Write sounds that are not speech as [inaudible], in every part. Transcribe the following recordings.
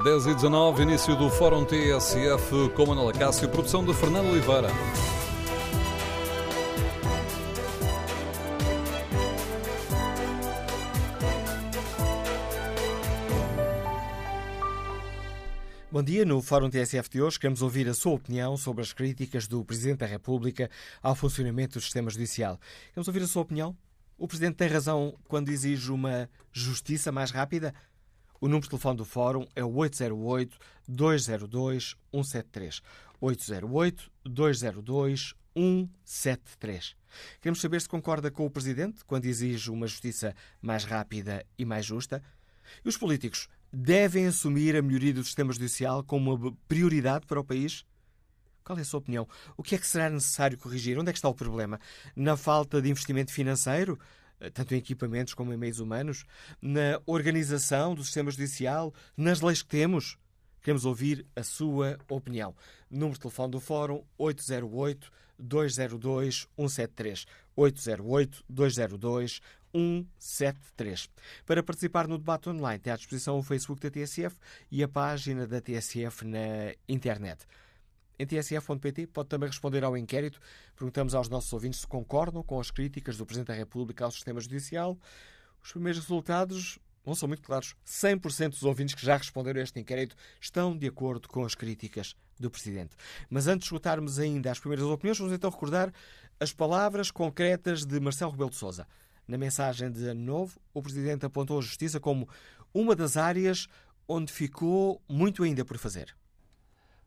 10 e 19, início do Fórum TSF com Manuela Cássio, produção de Fernando Oliveira. Bom dia. No Fórum TSF de hoje queremos ouvir a sua opinião sobre as críticas do Presidente da República ao funcionamento do sistema judicial. Queremos ouvir a sua opinião? O Presidente tem razão quando exige uma justiça mais rápida? O número de telefone do Fórum é o 808-202-173. 808-202-173. Queremos saber se concorda com o Presidente quando exige uma justiça mais rápida e mais justa. E os políticos devem assumir a melhoria do sistema judicial como uma prioridade para o país? Qual é a sua opinião? O que é que será necessário corrigir? Onde é que está o problema? Na falta de investimento financeiro, tanto em equipamentos como em meios humanos? Na organização do sistema judicial? Nas leis que temos? Queremos ouvir a sua opinião. Número de telefone do Fórum 808-202-173. 808-202-173. 173. Para participar no debate online, tem à disposição o Facebook da TSF e a página da TSF na internet. Tsf.pt pode também responder ao inquérito. Perguntamos aos nossos ouvintes se concordam com as críticas do Presidente da República ao sistema judicial. Os primeiros resultados não são muito claros. 100% dos ouvintes que já responderam a este inquérito estão de acordo com as críticas do Presidente. Mas antes de escutarmos ainda as primeiras opiniões, vamos então recordar as palavras concretas de Marcelo Rebelo de Sousa. Na mensagem de Ano Novo, o Presidente apontou a justiça como uma das áreas onde ficou muito ainda por fazer.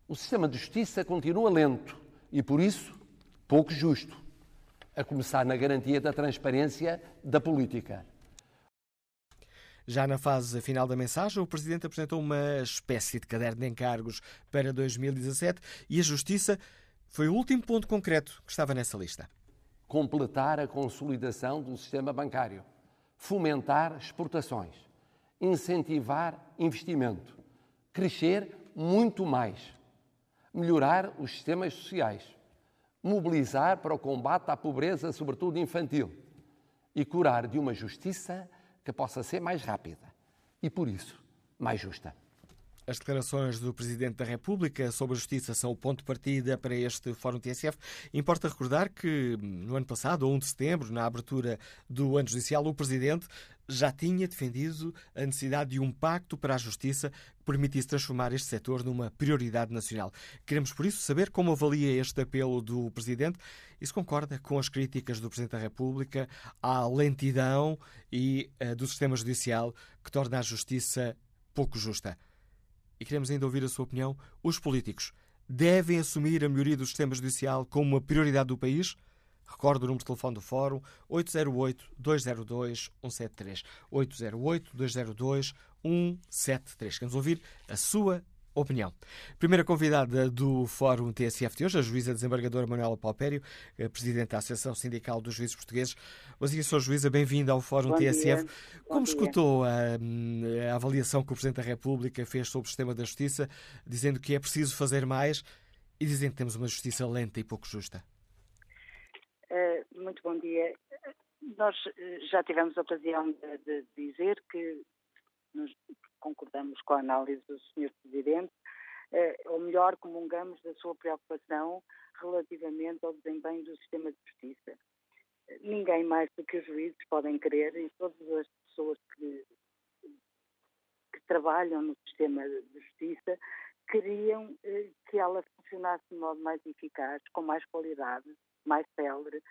O sistema de justiça continua lento e, por isso, pouco justo, a começar na garantia da transparência da política. Já na fase final da mensagem, o Presidente apresentou uma espécie de caderno de encargos para 2017 e a Justiça foi o último ponto concreto que estava nessa lista completar a consolidação do sistema bancário, fomentar exportações, incentivar investimento, crescer muito mais, melhorar os sistemas sociais, mobilizar para o combate à pobreza, sobretudo infantil, e curar de uma justiça que possa ser mais rápida e, por isso, mais justa. As declarações do Presidente da República sobre a justiça são o ponto de partida para este Fórum TSF. Importa recordar que no ano passado, 1 de setembro, na abertura do ano judicial, o Presidente já tinha defendido a necessidade de um pacto para a justiça que permitisse transformar este setor numa prioridade nacional. Queremos, por isso, saber como avalia este apelo do Presidente e se concorda com as críticas do Presidente da República à lentidão e uh, do sistema judicial que torna a justiça pouco justa e queremos ainda ouvir a sua opinião, os políticos devem assumir a melhoria do sistema judicial como uma prioridade do país? Recordo o número de telefone do Fórum 808-202-173. 808-202-173. Queremos ouvir a sua opinião. Primeira convidada do Fórum TSF de hoje, a juíza desembargadora Manuela Palpério, presidente da Associação Sindical dos Juízes Portugueses. Bom dia, Sr. Juíza, bem-vinda ao Fórum Bom TSF. Dia. Como Bom escutou a, a, avaliação que o Presidente da República fez sobre o sistema da justiça, dizendo que é preciso fazer mais e dizendo que temos uma justiça lenta e pouco justa? Muito bom dia. Nós eh, já tivemos a ocasião de, de dizer que nos concordamos com a análise do Sr. Presidente, eh, ou melhor, comungamos da sua preocupação relativamente ao desempenho do sistema de justiça. Ninguém mais do que os juízes podem querer e todas as pessoas que, que trabalham no sistema de justiça queriam eh, que ela funcionasse de modo mais eficaz, com mais qualidade, mais célere.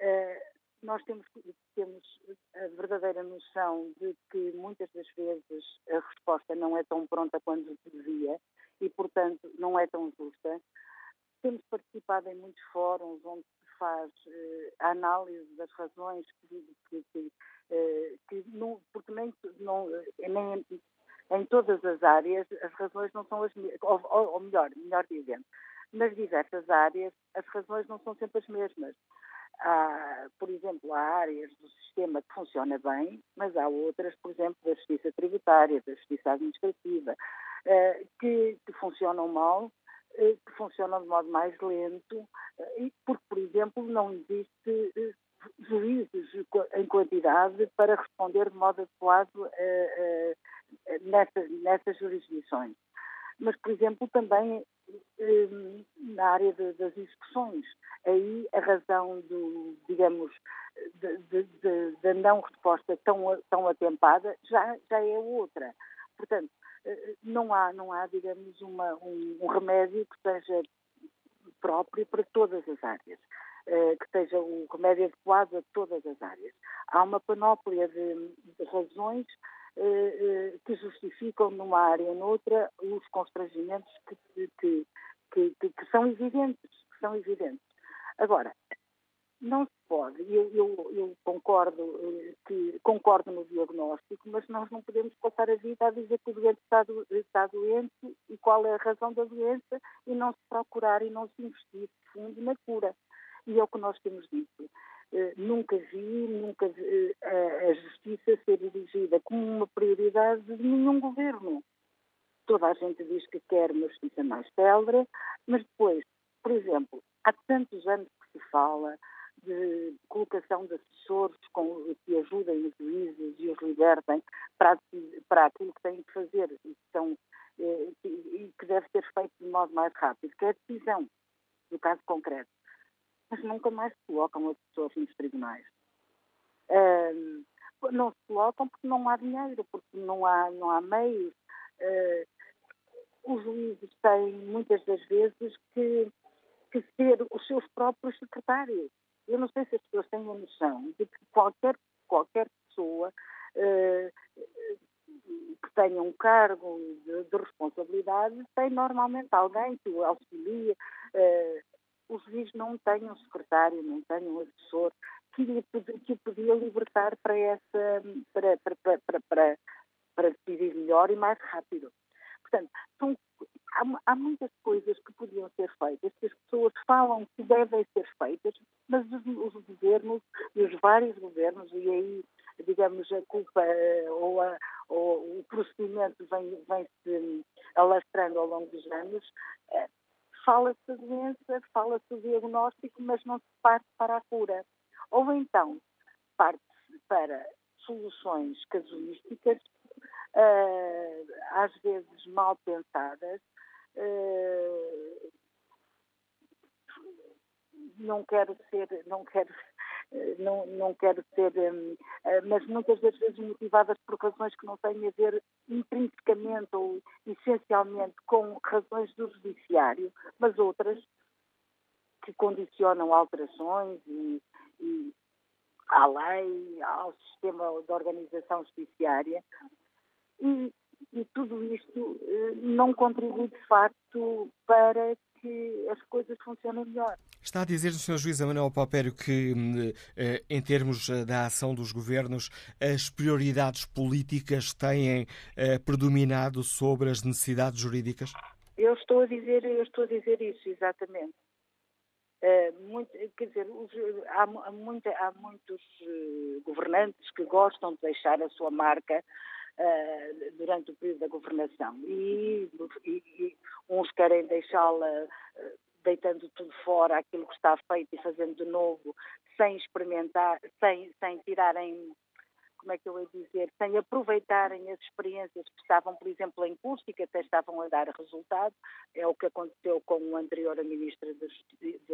Eh, nós temos, temos a verdadeira noção de que muitas das vezes a resposta não é tão pronta quanto devia e, portanto, não é tão justa. Temos participado em muitos fóruns onde se faz eh, a análise das razões que, que, que, eh, que não, porque nem, não, nem em todas as áreas as razões não são as mesmas, ou, ou melhor, melhor dizendo, nas diversas áreas as razões não são sempre as mesmas. Há, por exemplo, há áreas do sistema que funciona bem, mas há outras, por exemplo, da justiça tributária, da justiça administrativa, eh, que, que funcionam mal, eh, que funcionam de modo mais lento, eh, porque, por exemplo, não existe juízes em quantidade para responder de modo adequado nessas, nessas jurisdições. Mas, por exemplo, também na área de, das execuções. Aí a razão do, digamos, da não resposta tão, tão atempada já, já é outra. Portanto, não há, não há digamos, uma, um, um remédio que seja próprio para todas as áreas. Uh, que seja o remédio adequado a todas as áreas. Há uma panóplia de, de razões que justificam numa área ou noutra os constrangimentos que, que, que, que, são evidentes, que são evidentes. Agora, não se pode, eu, eu, eu concordo, eh, que, concordo no diagnóstico, mas nós não podemos passar a vida a dizer que o doente está, do, está doente e qual é a razão da doença e não se procurar e não se investir de fundo na cura. E é o que nós temos dito. Uh, nunca vi, nunca vi uh, a, justiça ser dirigida como uma prioridade de nenhum governo. Toda a gente diz que quer uma justiça mais célere, mas depois, por exemplo, há tantos anos que se fala de colocação de assessores com, que ajudem os juízes e os libertem para, para aquilo que têm que fazer e que, são, eh, e que deve ser feito de modo mais rápido, que é a decisão do caso concreto. Mas nunca mais se colocam assessores nos tribunais. Uh, não se colocam porque não há dinheiro, porque não há, não há meios. Uh, os juízes têm muitas das vezes que, que ser os seus próprios secretários. Eu não sei se as pessoas têm a noção de que qualquer, qualquer pessoa uh, que tenha um cargo de, de, responsabilidade tem normalmente alguém que o auxilia. Uh, os juízes não têm um secretário, não têm um assessor que, que o podia libertar para, essa, para, para, para, para, para decidir melhor e mais rápido. Portanto, são há, há, muitas coisas que podiam ser feitas, que as pessoas falam que devem ser feitas, mas os, os governos, e os vários governos, e aí, digamos, a culpa ou, a, ou o procedimento vem, vem alastrando ao longo dos anos, eh, fala-se da doença, fala-se do diagnóstico, mas não se parte para a cura. Ou então, parte-se para soluções casuísticas, uh, às vezes mal pensadas, uh, não quero ser, não quero, não, não quero ser, um, mas muitas das vezes motivadas por razões que não têm a ver intrinsecamente ou essencialmente com razões do judiciário, mas outras que condicionam alterações e, e à lei, ao sistema de organização judiciária. E, e tudo isto eh, não contribui de facto para que as coisas funcionem melhor. Está a dizer Sr. Juiz Manuel Palpério que, hum, eh, em termos eh, da ação dos governos, as prioridades políticas têm predominado sobre as necessidades jurídicas? Eu estou a dizer, eu estou a dizer isso, exatamente. Uh, muito, quer dizer, os, há, há, muita, há, muitos governantes que gostam de deixar a sua marca uh, durante o período da governação. E, e, e uns querem deixá-la uh, deitando tudo fora, aquilo que está feito e fazendo de novo, sem experimentar, sem, sem tirarem como é que eu ia dizer, sem aproveitarem as experiências que estavam, por exemplo, em curso e que até estavam a dar resultado. É o que aconteceu com o anterior Ministra da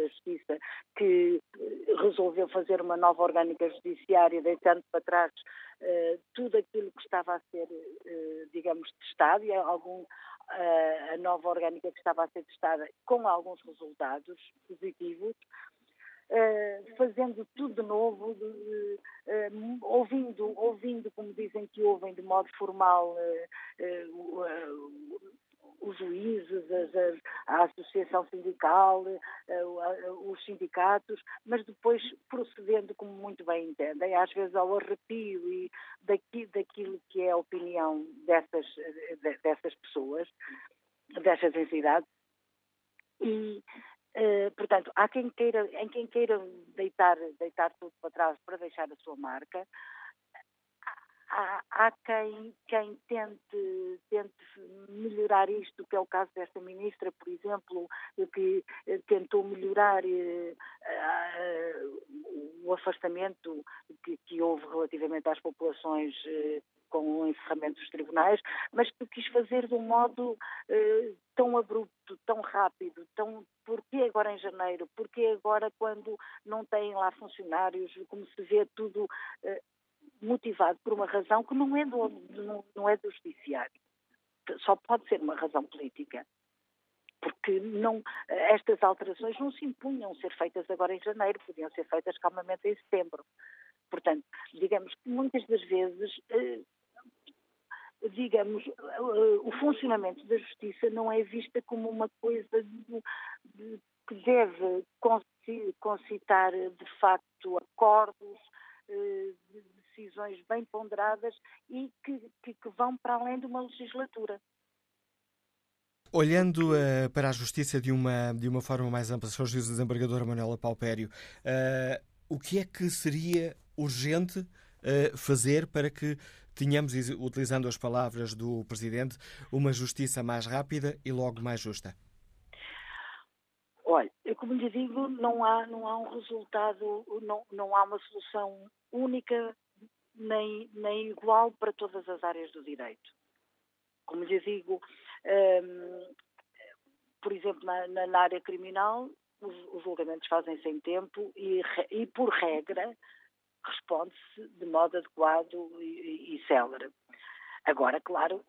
Justiça, que resolveu fazer uma nova orgânica judiciária, deitando para trás uh, tudo aquilo que estava a ser, uh, digamos, testado, e algum, a nova orgânica que estava a ser testada com alguns resultados positivos. Uh, fazendo tudo de novo, uh, uh, ouvindo, ouvindo, como dizem que ouvem de modo formal os juízes, a Associação Sindical, os sindicatos, mas depois procedendo como muito bem entendem, às vezes ao arrepio e daqui, daquilo que é a opinião dessas, dessas pessoas, dessas entidades. E, Uh, portanto, há quem queira, em quem queira deitar, deitar tudo para trás para deixar a sua marca. Há, há quem, quem tente, tente melhorar isto, que é o caso desta ministra, por exemplo, que tentou melhorar o afastamento que, que houve relativamente às populações com o encerramento dos tribunais, mas que quis fazer de um modo eh, tão abrupto, tão rápido, tão porquê agora em janeiro, porquê agora quando não têm lá funcionários, como se vê tudo eh, motivado por uma razão que não é do, não, não é do judiciário, só pode ser uma razão política porque não, estas alterações não se impunham ser feitas agora em janeiro, podiam ser feitas calmamente em setembro. Portanto, digamos que muitas das vezes eh, digamos, o funcionamento da justiça não é vista como uma coisa de, de, que deve concitar, de facto, acordos, eh, de decisões bem ponderadas e que, que, que vão para além de uma legislatura. Olhando uh, para a justiça de uma, de uma forma mais ampla, Sr. Juiz Desembargadora Manuela Paupério, uh, o que é que seria urgente uh, fazer para que tínhamos, utilizando as palavras do Presidente, uma justiça mais rápida e logo mais justa? Olha, como lhe digo, não há, não há um resultado, não, não há uma solução única nem, nem igual para todas as áreas do direito. Como lhe digo, um, por exemplo, na, na, área criminal, os, os julgamentos fazem-se em tempo e, e, por regra, responde-se de modo adequado e, e célere. Agora, claro,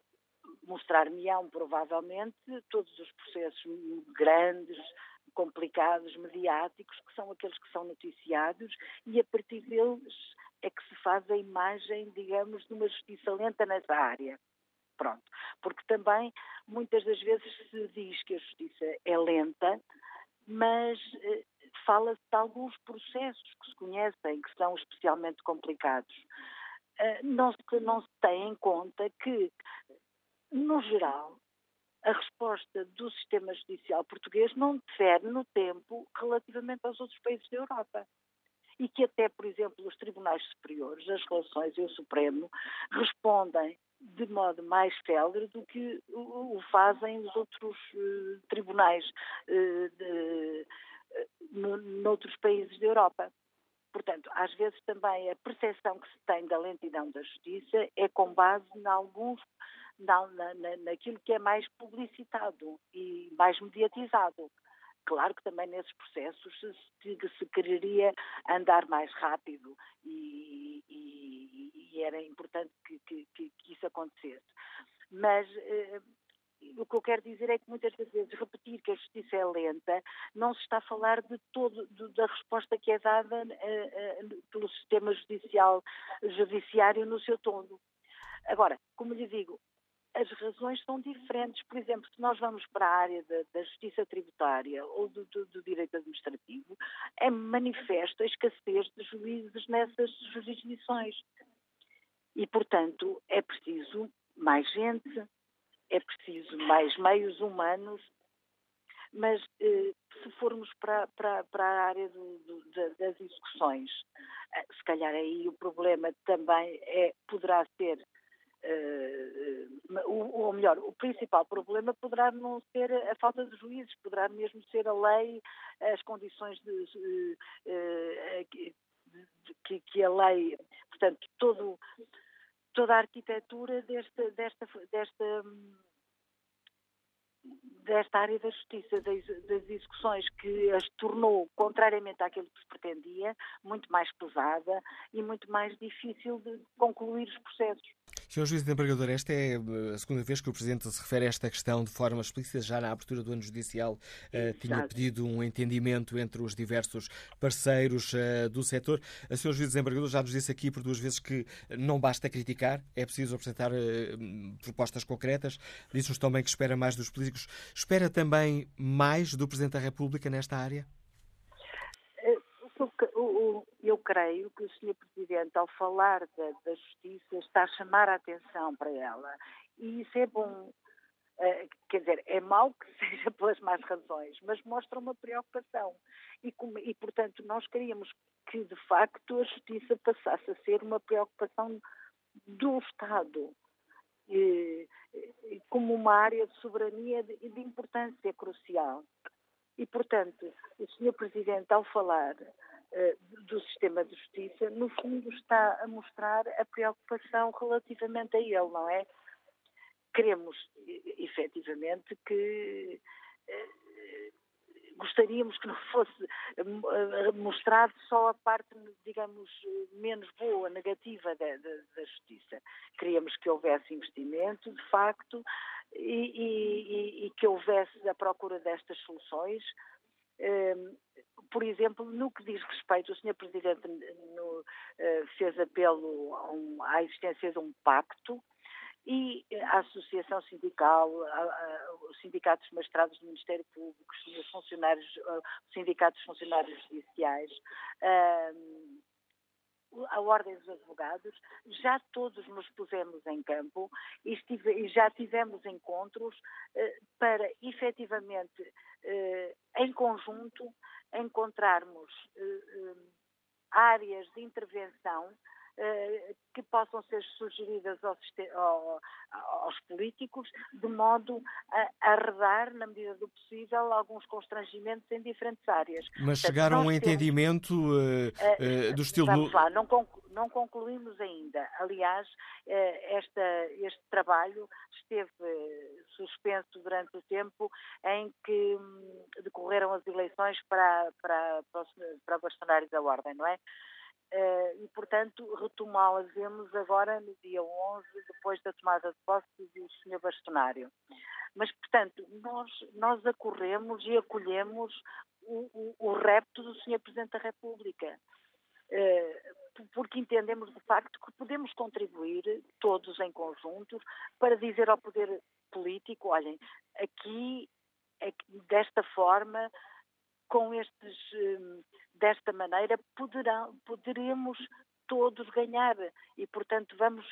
mostrar-me-ão provavelmente todos os processos grandes, complicados, mediáticos, que são aqueles que são noticiados, e a partir deles é que se faz a imagem, digamos, de uma justiça lenta nessa área. Pronto. Porque também, muitas das vezes, se diz que a justiça é lenta, mas eh, fala-se de alguns processos que se conhecem, que são especialmente complicados. Uh, não, se, não se tem em conta que, no geral, a resposta do sistema judicial português não difere no tempo relativamente aos outros países da Europa. E que até, por exemplo, os tribunais superiores, as relações e o Supremo respondem de modo mais célere do que o fazem os outros uh, tribunais uh, de, no, noutros países da Europa. Portanto, às vezes também a percepção que se tem da lentidão da justiça é com base em alguns, na, na, naquilo que é mais publicitado e mais mediatizado. Claro que também nesses processos se, se quereria andar mais rápido e, e, e era importante que, que, que, isso acontecesse. Mas eh, o que eu quero dizer é que muitas vezes repetir que a justiça é lenta não se está a falar de todo de, da resposta que é dada uh, uh, pelo sistema judicial judiciário no seu todo. Agora, como lhe digo, as razões são diferentes. Por exemplo, se nós vamos para a área da, da justiça tributária ou do, do, do, direito administrativo, é manifesto a escassez de juízes nessas jurisdições. E, portanto, é preciso mais gente, é preciso mais meios humanos, mas eh, se formos para, para, para a área do, do, das execuções, eh, se calhar aí o problema também é, poderá ser, ou melhor, o principal problema poderá não ser a falta de juízes, poderá mesmo ser a lei, as condições de, que, que a lei, portanto, todo toda a arquitetura desta, desta, desta, desta área da justiça, das, das, execuções, que as tornou, contrariamente àquilo que se pretendia, muito mais pesada e muito mais difícil de concluir os processos. Sr. Juiz de Embargador, esta é eh, a segunda vez que o Presidente se refere a esta questão de forma explícita. Já na abertura do ano judicial uh, tinha pedido um entendimento entre os diversos parceiros uh, do setor. A Sr. Juiz de já nos disse aqui por duas vezes que não basta criticar, é preciso apresentar uh, propostas concretas. Disse-nos também que espera mais dos políticos. Espera também mais do Presidente da República nesta área? Eu creio que o Sr. Presidente, ao falar da, da, justiça, está a chamar a atenção para ela. E isso é bom. Uh, quer dizer, é mau que [laughs] seja pelas más razões, mas mostra uma preocupação. E, como, e, portanto, nós queríamos que, de facto, a justiça passasse a ser uma preocupação do Estado. como uma área de soberania de, de importância crucial. E, portanto, o Sr. Presidente, ao falar do sistema de justiça, no fundo está a mostrar a preocupação relativamente a ele, não é? Queremos, efetivamente, que uh, gostaríamos que não fosse eh, mostrado só a parte, digamos, menos boa, negativa da, da, da justiça. Queríamos que houvesse investimento, de facto, e, e, e que houvesse a procura destas soluções. Ehm, por exemplo, no que diz respeito, o Sr. Presidente no, eh, fez apelo à existência de um pacto e a Associação Sindical, os sindicatos magistrados do Ministério Público, os funcionários, os sindicatos funcionários judiciais, a Ordem dos Advogados, já todos nos pusemos em campo e, estive, e já tivemos encontros eh, para efetivamente, eh, em conjunto, encontrarmos eh, áreas de intervenção eh, que possam ser sugeridas aos, aos políticos, de modo a arredar, na medida do possível, alguns constrangimentos em diferentes áreas. Mas Portanto, chegaram a um entendimento uh, uh, do estilo... Vamos lá, não, conclu não concluímos ainda. Aliás, esta, este trabalho esteve suspenso durante o tempo em que hum, decorreram as eleições para, para, para, para bastonários da Ordem, não é? Uh, e, portanto, retomá-las-vemos agora no dia 11, depois da tomada de posse do Sr. Bastonário. Mas, portanto, nós, nós acorremos e acolhemos o, o, o repto do Sr. Presidente da República. Uh, porque entendemos de facto que podemos contribuir todos em conjunto para dizer ao poder político, olhem, aqui, aqui desta forma, com estes hum, desta maneira poderão, poderemos todos ganhar e, portanto, vamos,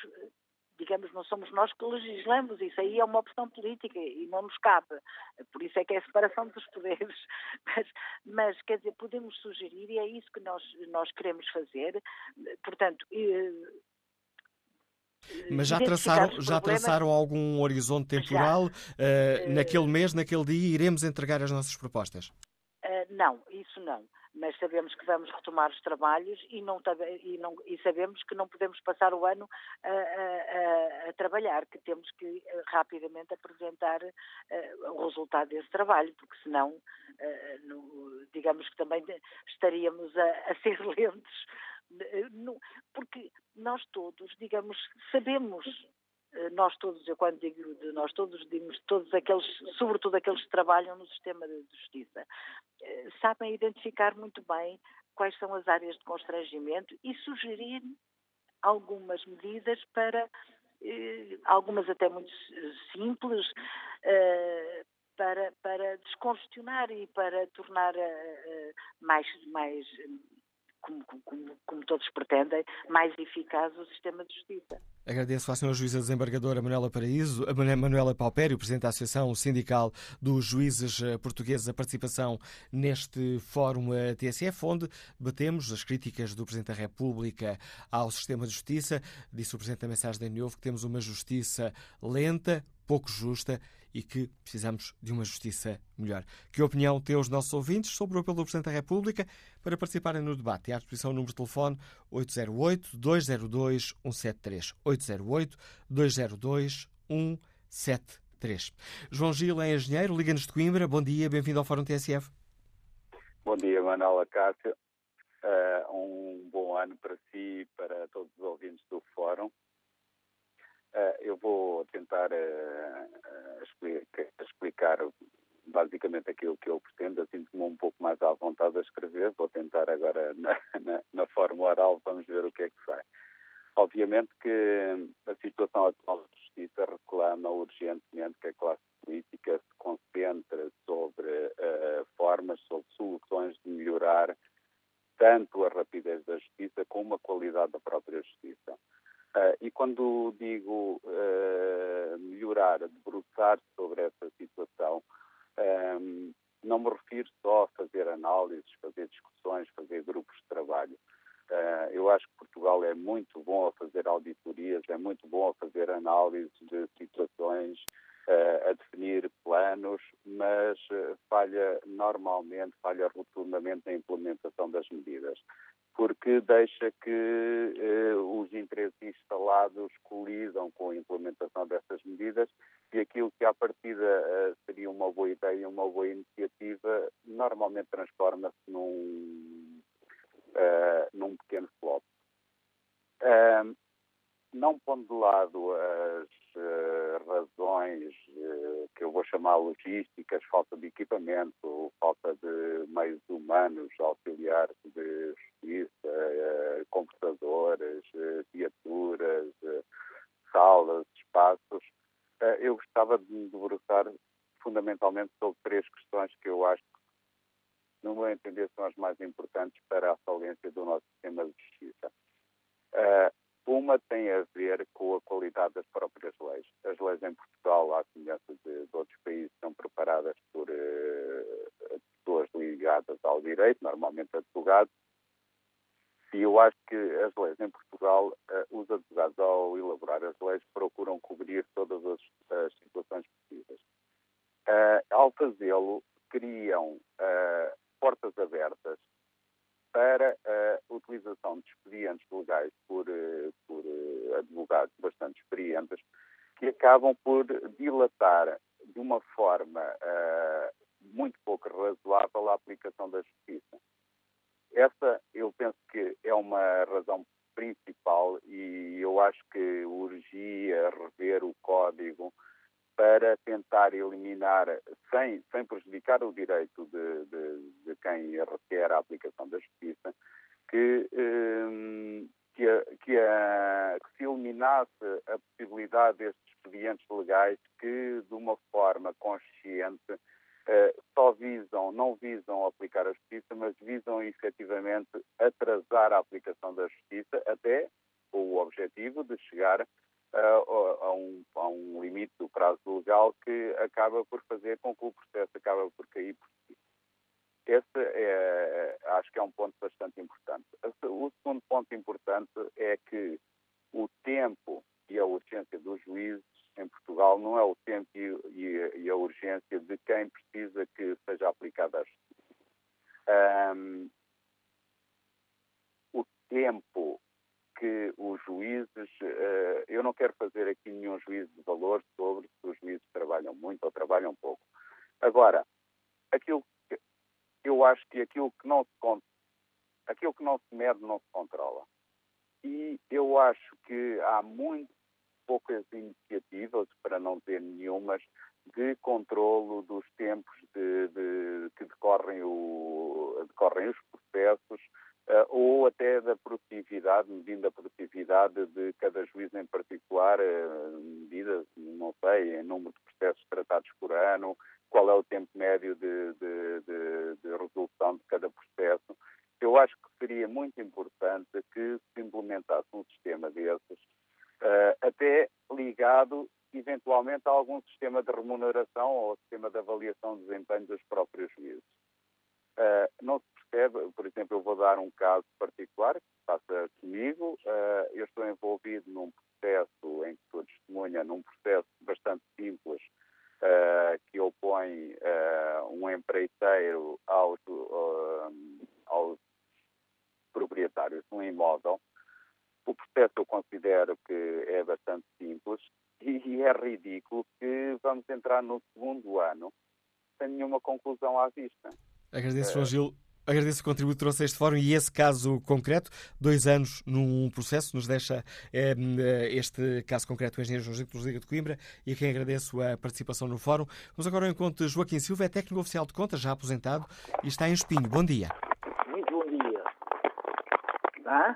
digamos, não somos nós que legislamos, isso aí é uma opção política e não nos cabe. Por isso é que é a separação dos poderes. [laughs] Mas, mas quer dizer, podemos sugerir e é isso que nós, nós queremos fazer. Portanto, mas já traçaram, já traçaram algum horizonte temporal? Uh, naquele mês, naquele dia, iremos entregar as nossas propostas? Uh, não, isso não mas sabemos que vamos retomar os trabalhos e, não, e, não, e sabemos que não podemos passar o ano a, a, a trabalhar, que temos que eh, rapidamente apresentar uh, o resultado desse trabalho, porque senão, uh, no, digamos que também estaríamos a, a ser [laughs] lentos, porque nós todos, digamos, sabemos nós todos, eu quando digo de nós todos, digo todos aqueles, sobretudo aqueles que trabalham no sistema de justiça, sabem identificar muito bem quais são as áreas de constrangimento e sugerir algumas medidas para, eh, algumas até muito simples, eh, para, para descongestionar e para tornar eh, mais, mais como, como, como, todos pretendem, mais eficaz o sistema de justiça. Agradeço à Sra. Juíza Desembargadora Manuela Paraíso, Manuela Paupério, Presidente da Associação Sindical dos Juízes eh, Portugueses, a participação neste Fórum eh, TSF, onde batemos as críticas do Presidente da República ao sistema de justiça. Disse o Presidente da mensagem da Novo que temos uma justiça lenta, pouco justa e que precisamos de uma justiça melhor. Que opinião têm os nossos ouvintes sobre o apelo do Presidente da República para participarem no debate? À disposição o número de telefone 808-202-173. 808-202-173. João Gil é engenheiro, Liga-nos de Coimbra. Bom dia, bem-vindo ao Fórum TSF. Bom dia, Manuela Cássio. Uh, um bom ano para si e para todos os ouvintes do Fórum. Uh, eu vou tentar uh, uh, explica, explicar basicamente aquilo que eu pretendo, assim como um pouco mais à vontade a escrever. Vou tentar agora [laughs] na, na, na forma oral, vamos ver o que é que sai. Obviamente que a situação atual de justiça reclama urgentemente que a classe política se concentre sobre formas, sobre soluções de melhorar tanto a rapidez da justiça como a qualidade da própria justiça. Uh, e quando digo uh, melhorar, debruçar sobre essa situação, um, não me refiro só a fazer análises, fazer discussões, fazer grupos de trabalho. Uh, eu acho que Portugal é muito bom a fazer auditorias, é muito bom a fazer análises de a definir planos, mas falha normalmente, falha rotundamente na implementação das medidas, porque deixa que os interesses instalados colidam com a implementação dessas medidas e aquilo que à partida seria uma boa ideia, uma boa iniciativa, normalmente transforma-se num, num pequeno flop. não pondo de lado as razões uh, que eu vou chamar logísticas, falta de equipamento, falta de meios humanos, auxiliares de justiça, uh, computadores, viaturas, salas, espaços, eu gostava de me debruçar fundamentalmente sobre três questões que eu acho que, no meu entender, são as mais importantes para a falência do nosso sistema de justiça. Uma tem a ver com a qualidade das próprias leis. As leis em Portugal, à semelhança de, de outros países, são preparadas por uh, pessoas ligadas ao direito, normalmente advogados, e eu acho que as leis em Portugal, uh, os advogados, ao elaborar as leis, procuram cobrir todas as, as situações possíveis. Uh, ao fazê-lo, criam portas abertas para a utilização de expedientes legais por, eh, por eh, advogados bastante experientes que acabam por dilatar de uma forma uh, muito pouco razoável a aplicação da justiça. Essa, eu penso que é uma razão principal e eu acho que urgia rever o código para tentar eliminar, sem, sem prejudicar o direito de, de, de quem requer a aplicação da justiça, que, eh, que, a, que, a, que, se eliminasse a possibilidade destes expedientes legais que, de uma forma consciente, eh, só visam, não visam aplicar a justiça, mas visam efetivamente atrasar a aplicação da justiça até o objetivo de chegar a, um, a um limite do prazo legal que acaba por fazer com que o processo acaba por cair por si. Esse é, acho que é um ponto bastante importante. O segundo ponto importante é que o tempo e a urgência dos juízes em Portugal não é o tempo e, a urgência de quem precisa que seja aplicada a justiça. Um, o tempo que os juízes, uh, eu não quero fazer aqui nenhum juízo de valor sobre se os juízes trabalham muito ou trabalham pouco. Agora, aquilo que, eu acho que aquilo que não se aquilo que não se mede não se controla. E eu acho que há muito poucas iniciativas, para não dizer nenhumas, de controlo dos tempos de, de, que decorrem, o, decorrem os processos, uh, ou até da produtividade, medindo a produtividade de cada juiz em particular, uh, medidas, não sei, em número de processos tratados por ano, qual é o tempo médio de, de, de, de resolução de cada processo. Eu acho que seria muito importante que se implementasse um sistema desses, uh, até ligado eventualmente a algum sistema de remuneração ou sistema de avaliação de desempenho dos próprios juízes. Uh, não se percebe, por exemplo, eu vou dar um caso particular que passa comigo. Uh, eu estou envolvido num processo em que sou testemunha, num processo bastante simples, uh, que opõe um empreiteiro aos, aos proprietários de um imóvel. O processo eu considero que é bastante simples e é ridículo que vamos entrar no segundo ano sem nenhuma conclusão à vista. Agradeço, João Gil. Agradeço o contributo que trouxe a este fórum e esse caso concreto, dois anos num processo, nos deixa eh, este caso concreto o engenheiro Gil Liga de Coimbra e a quem agradeço a participação no fórum. Vamos agora ao encontro de Joaquim Silva, é técnico oficial de contas, já aposentado e está em Espinho. Bom dia. Muito bom dia. Ah?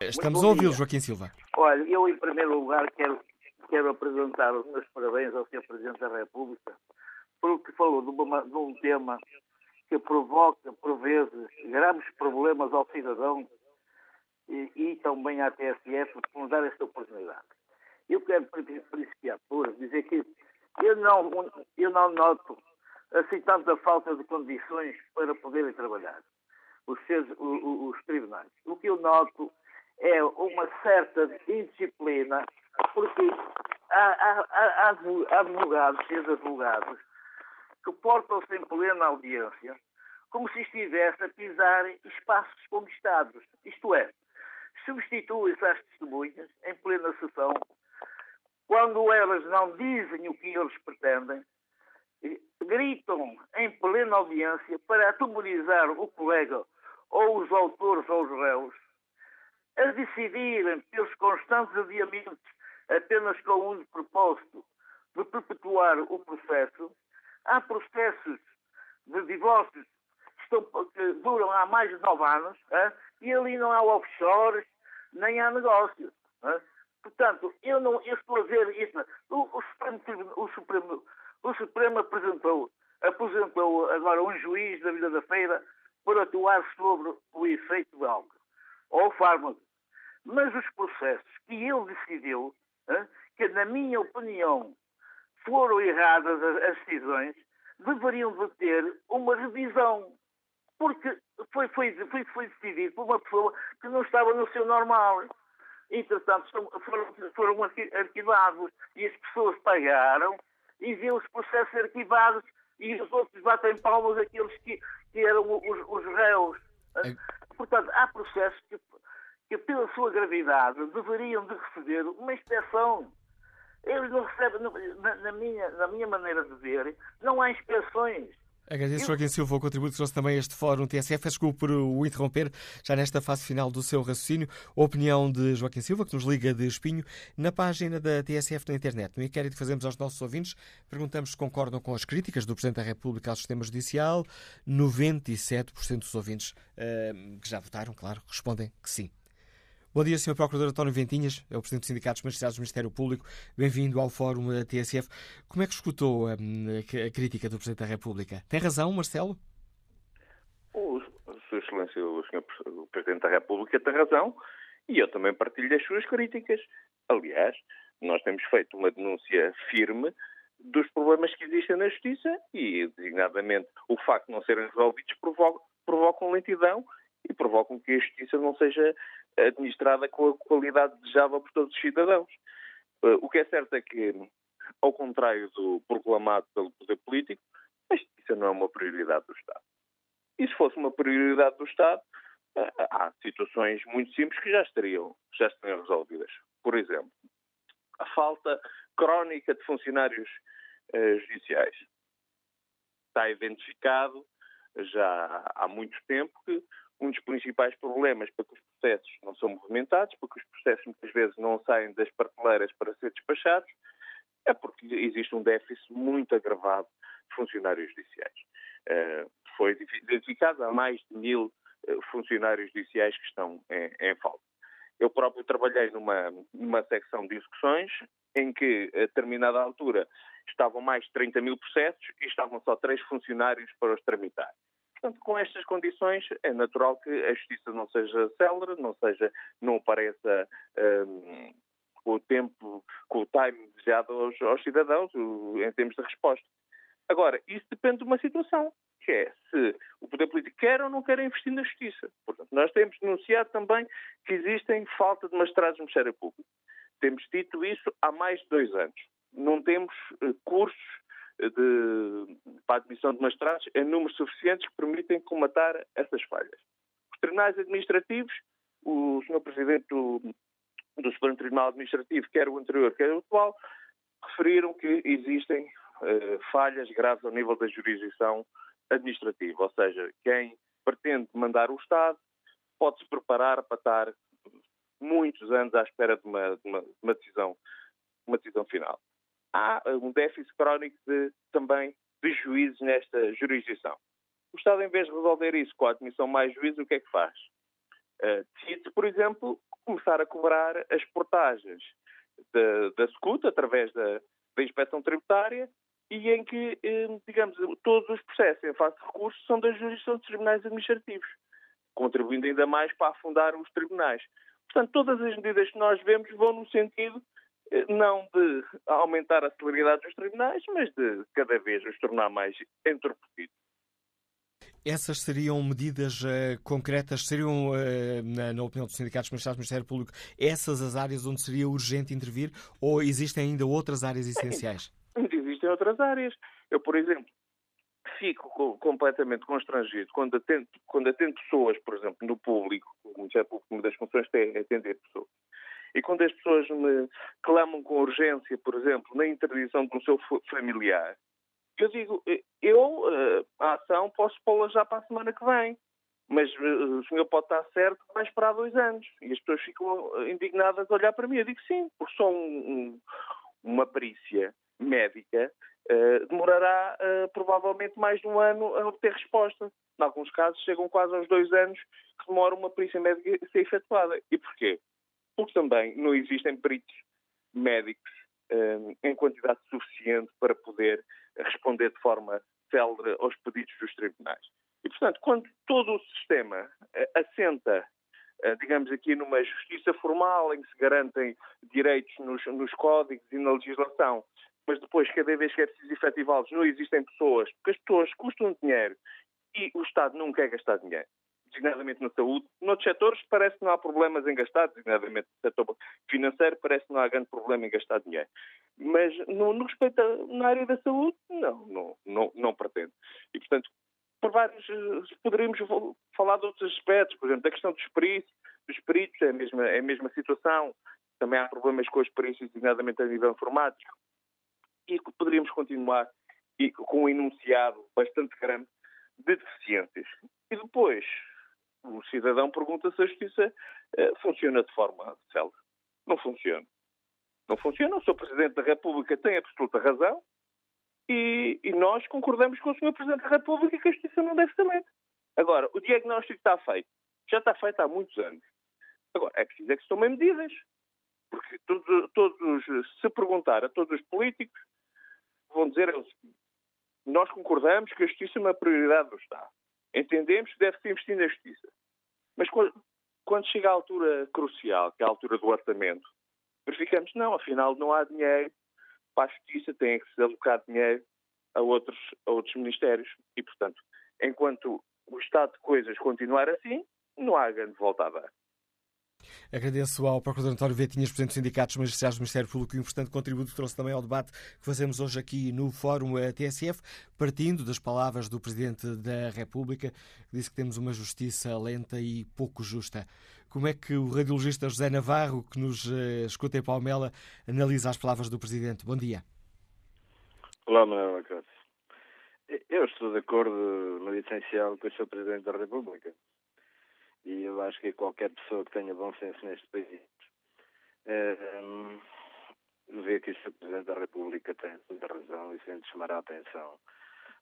Estamos a ouvi-lo, Joaquim Silva. Olha, eu em primeiro lugar quero, quero apresentar os meus parabéns ao Sr. Presidente da República, porque falou de, uma, de um tema que provoca, por vezes, graves problemas ao cidadão e, e também à TSF por nos dar esta oportunidade. Eu quero principiar por dizer que eu não, eu não noto assim tanta falta de condições para poderem trabalhar os, seus, os, os tribunais. O que eu noto é uma certa indisciplina porque há, há, há advogados e advogados que portam-se em plena audiência como se estivesse a pisar espaços conquistados. Isto é, substituem-se às testemunhas em plena sessão, quando elas não dizem o que eles pretendem, gritam em plena audiência para atemorizar o colega ou os autores ou os réus, a decidirem pelos constantes adiamentos apenas com o único propósito de perpetuar o processo. Há processos de divórcios que, estão, que duram há mais de nove anos é? e ali não há offshores, nem há negócios. É? Portanto, eu não estou a ver isso. O, o, Supremo, o, Supremo, o Supremo apresentou, apresentou agora um juiz da Vila da Feira para atuar sobre o efeito de álcool ou fármaco. Mas os processos que ele decidiu, que na minha opinião foram erradas as decisões, deveriam de ter uma revisão. Porque foi, foi, foi, foi decidido por uma pessoa que não estava no seu normal. Entretanto, foram, foram arquivados e as pessoas pagaram e viram os processos arquivados e os outros batem palmas aqueles que, que eram os, os réus. É... Portanto, há processos que, que, pela sua gravidade, deveriam de receber uma inspeção. Eles não recebem, na, na, minha, na minha maneira de ver, não há inspeções. Agradeço, Joaquim Silva, o contributo que trouxe também a este fórum TSF. Desculpe por o interromper, já nesta fase final do seu raciocínio. A opinião de Joaquim Silva, que nos liga de Espinho, na página da TSF na internet. No inquérito que fazemos aos nossos ouvintes, perguntamos se concordam com as críticas do Presidente da República ao sistema judicial. 97% dos ouvintes uh, que já votaram, claro, respondem que sim. Bom dia, Sr. Procurador António Ventinhas, é o Presidente dos Sindicatos Magistrados do Ministério Público. Bem-vindo ao Fórum da TSF. Como é que escutou a, a, crítica do Presidente da República? Tem razão, Marcelo? O, Sua Excelência, o Sr. Presidente da República tem razão e eu também partilho as suas críticas. Aliás, nós temos feito uma denúncia firme dos problemas que existem na Justiça e, designadamente, o facto de não serem resolvidos provocam, provocam lentidão e provocam que a Justiça não seja administrada com a qualidade desejável por todos os cidadãos. Eh, o que é certo é que, ao contrário do proclamado pelo poder político, a justiça não é uma prioridade do Estado. E se fosse uma prioridade do Estado, eh, há situações muito simples que já estariam, já estariam resolvidas. Por exemplo, a falta crónica de funcionários eh, judiciais. Está identificado já há muito tempo que um dos principais problemas para que os processos não são movimentados, porque os processos muitas vezes não saem das prateleiras para ser despachados, é porque existe um déficit muito agravado de funcionários judiciais. Uh, foi identificado há mais de mil uh, funcionários judiciais que estão em, em, falta. Eu próprio trabalhei numa, numa secção de execuções em que, a determinada altura, estavam mais de 30 mil processos e estavam só três funcionários para os tramitar. Portanto, com estas condições, é natural que a justiça não seja célere, não seja, não apareça um, com o tempo, com o time desejado aos, aos cidadãos, em termos de resposta. Agora, isso depende de uma situação, que é se o poder político quer ou não quer investir na justiça. Portanto, nós temos denunciado também que existem falta de magistrados no Ministério Público. Temos dito isso há mais de dois anos. Não temos uh, cursos de, para a admissão de magistrados em números suficientes que permitem comatar essas falhas. Os tribunais administrativos, o Sr. Presidente do, do Supremo Tribunal Administrativo, quer o anterior, quer o atual, referiram que existem uh, falhas graves ao nível da jurisdição administrativa, ou seja, quem pretende mandar o Estado pode se preparar para estar muitos anos à espera de uma, de uma, de uma decisão, uma decisão final há um déficit crónico de, também de juízes nesta jurisdição. O Estado, em vez de resolver isso com a admissão mais juízes, o que é que faz? Uh, decide, por exemplo, começar a cobrar as portagens da, da SCUT através da, da inspeção tributária e em que, eh, digamos, todos os processos em face de recursos são da jurisdição dos tribunais administrativos, contribuindo ainda mais para afundar os tribunais. Portanto, todas as medidas que nós vemos vão no sentido não de aumentar a celeridade dos tribunais, mas de cada vez os tornar mais entorpecidos. Essas seriam medidas uh, concretas, seriam, uh, na, na, opinião dos sindicatos magistrados do Ministério Público, essas as áreas onde seria urgente intervir ou existem ainda outras áreas essenciais? Existem outras áreas. Eu, por exemplo, fico completamente constrangido quando atendo, quando atendo pessoas, por exemplo, no público, o Ministério Público, uma das funções é atender pessoas. E quando as pessoas me clamam com urgência, por exemplo, na interdição um seu familiar, eu digo, eu eh, a ação posso pô-la já para a semana que vem, mas eh, o senhor pode estar certo vai esperar dois anos. E as pessoas ficam eh, indignadas a olhar para mim. Eu digo sim, porque só um, um, uma perícia médica uh, demorará uh, provavelmente mais de um ano a obter resposta. Em alguns casos chegam quase aos dois anos que demora uma perícia médica a ser efetuada. E porquê? Porque também não existem peritos médicos uh, em quantidade suficiente para poder responder de forma célere aos pedidos dos tribunais. E, portanto, quando todo o sistema uh, assenta, uh, digamos aqui, numa justiça formal em que se garantem direitos nos, nos códigos e na legislação, mas depois, cada vez que é preciso efetivá-los, não existem pessoas, porque as pessoas custam dinheiro e o Estado não quer gastar dinheiro designadamente na saúde. Noutros setores parece que não há problemas em gastar, designadamente no setor financeiro parece que não há grande problema em gastar dinheiro. Mas no, no respeito a, na área da saúde, não, não, não, não pretende. E, portanto, por vários, poderíamos falar de outros aspectos, por exemplo, da questão dos peritos, dos peritos é a mesma, é a mesma situação, também há problemas com as perícias, designadamente a nível informático, e poderíamos continuar e com um enunciado bastante grande de deficiências. E depois, o cidadão pergunta se a justiça uh, funciona de forma célere. Não funciona. Não funciona. O Sr. Presidente da República tem absoluta razão e, e, nós concordamos com o Sr. Presidente da República que a justiça não deve ser lenta. Agora, o diagnóstico está feito. Já está feito há muitos anos. Agora, é preciso é que se tomem medidas. Porque todos, todos, se perguntar a todos os políticos, vão dizer seguinte: nós concordamos que a justiça é uma prioridade do Estado. Entendemos que deve-se investir na justiça. Mas quando chega à altura crucial, que é a altura do orçamento, verificamos, não, afinal não há dinheiro para a justiça, tem que se alocar dinheiro a outros, a outros ministérios. E, portanto, enquanto o estado de coisas continuar assim, não há grande volta a dar. Agradeço ao Procurador António Vetinhas, Presidente dos Sindicatos Magistrados do Ministério Público, e um importante contributo que trouxe também ao debate que fazemos hoje aqui no Fórum TSF, partindo das palavras do Presidente da República, que disse que temos uma justiça lenta e pouco justa. Como é que o radiologista José Navarro, que nos uh, escuta em Palmela, analisa as palavras do Presidente? Bom dia. Olá, Manuel Acácio. Eu estou de acordo no essencial com o Sr. Presidente da República. E eu acho que qualquer pessoa que tenha bom senso neste país vê que Sr. Presidente da República tem toda a razão e sente chamar a atenção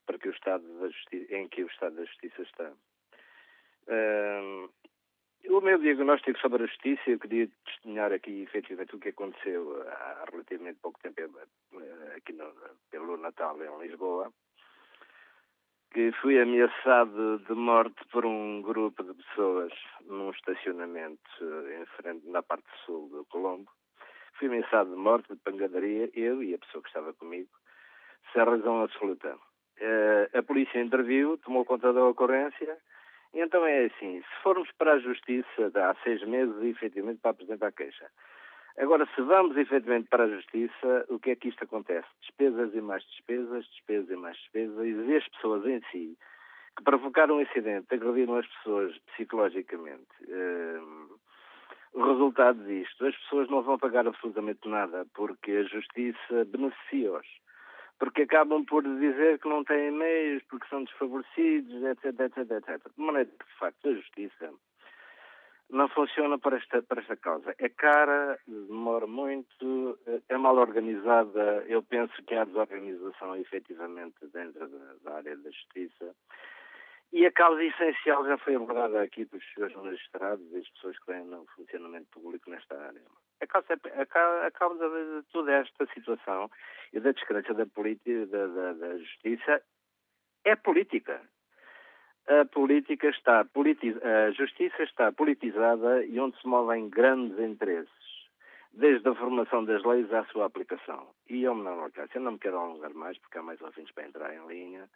para que o estado da justiça, em que o Estado da Justiça está. O meu diagnóstico sobre a justiça, eu queria testemunhar aqui efetivamente o que aconteceu há relativamente pouco tempo eh, aqui no, pelo Natal em Lisboa que fui ameaçado de morte por um grupo de pessoas num estacionamento em frente, na parte sul do Colombo. Fui ameaçado de morte, de pangadaria, eu e a pessoa que estava comigo, sem razão absoluta. Uh, a polícia interviu, tomou conta da ocorrência, e então é assim, se formos para a justiça há seis meses, efetivamente, para apresentar a queixa, Agora, se vamos efetivamente para a justiça, o que é que isto acontece? Despesas e mais despesas, despesas e mais despesas, e as pessoas em si que provocaram um incidente, agrediram as pessoas psicologicamente. Uh, o resultado disto, as pessoas não vão pagar absolutamente nada porque a justiça beneficia-os. Porque acabam por dizer que não têm meios, porque são desfavorecidos, etc, etc, etc. De maneira que, de facto, a justiça não funciona para esta, para esta causa. É cara, demora muito, é mal organizada. Eu penso que há desorganização efetivamente dentro da, da área da justiça. E a causa essencial já foi abordada aqui pelos senhores magistrados e as pessoas que têm no funcionamento público nesta área. A causa, é, a, a causa de toda esta situação e da descrença da, da, da, da justiça é política a política está a justiça está politizada e onde se movem grandes interesses desde a formação das leis à sua aplicação. E eu, Manuel Cássio, não me quero alongar mais, porque há mais ouvintes para entrar em linha.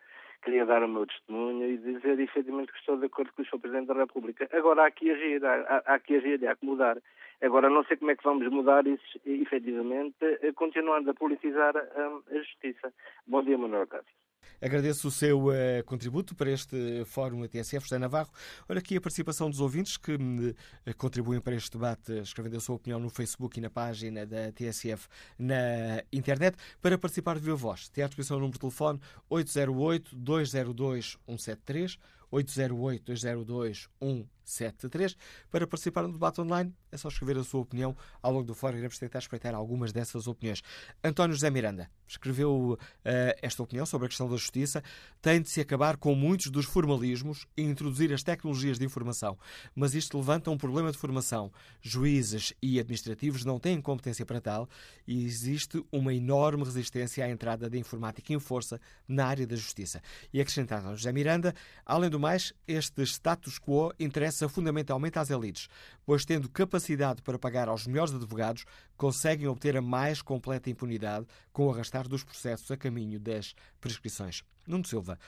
Queria dar o meu testemunho e dizer efetivamente que estou de acordo com o Sr. Presidente da República. Agora há que agir, há, há que agir e há que mudar. Agora não sei como é que vamos mudar isso, efetivamente, continuando a politizar a, a justiça. Bom dia, Manuel Cássio. Agradeço o seu uh, contributo para este Fórum TSF, José Navarro. Olha aqui a participação dos ouvintes que uh, contribuem para este debate, escrevendo a sua opinião no Facebook e na página da TSF na internet. Para participar de viva voz, tem à disposição o número de telefone 808-202-173, 808-202-173. Para participar no debate online, é só escrever a sua opinião ao longo do fórum. Iremos tentar espreitar algumas dessas opiniões. António José Miranda escreveu uh, esta opinião sobre a questão da justiça. Tem de se acabar com muitos dos formalismos e introduzir as tecnologias de informação. Mas isto levanta um problema de formação. Juízes e administrativos não têm competência para tal e existe uma enorme resistência à entrada da informática em força na área da justiça. E acrescentado José Miranda, além do mais, este status quo interessa fundamentalmente às elites, pois tendo capacidade para pagar aos melhores advogados, conseguem obter a mais completa impunidade com o arrastar dos processos a caminho das prescrições. Nuno Silva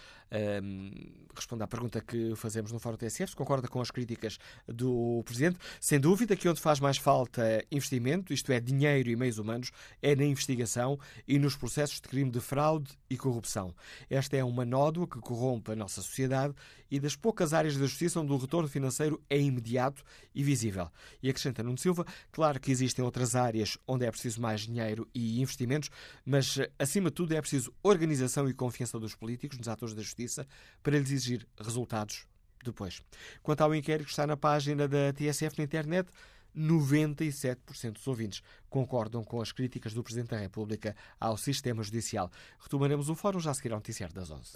um, responde à pergunta que fazemos no Fórum TSF, se concorda com as críticas do Presidente. Sem dúvida que onde faz mais falta investimento, isto é, dinheiro e meios humanos, é na investigação e nos processos de crime de fraude e corrupção. Esta é uma nódoa que corrompe a nossa sociedade e das poucas áreas da justiça onde o retorno financeiro é imediato e visível. E acrescenta Nuno Silva, claro que existem outras áreas onde é preciso mais dinheiro e investimentos, mas acima de tudo é preciso organização e confiança dos políticos, nos atores da justiça, para lhes exigir resultados depois. Quanto ao inquérito que está na página da TSF na internet, 97% dos ouvintes concordam com as críticas do Presidente da República ao sistema judicial. Retomaremos o fórum já a seguir ao noticiário das 11.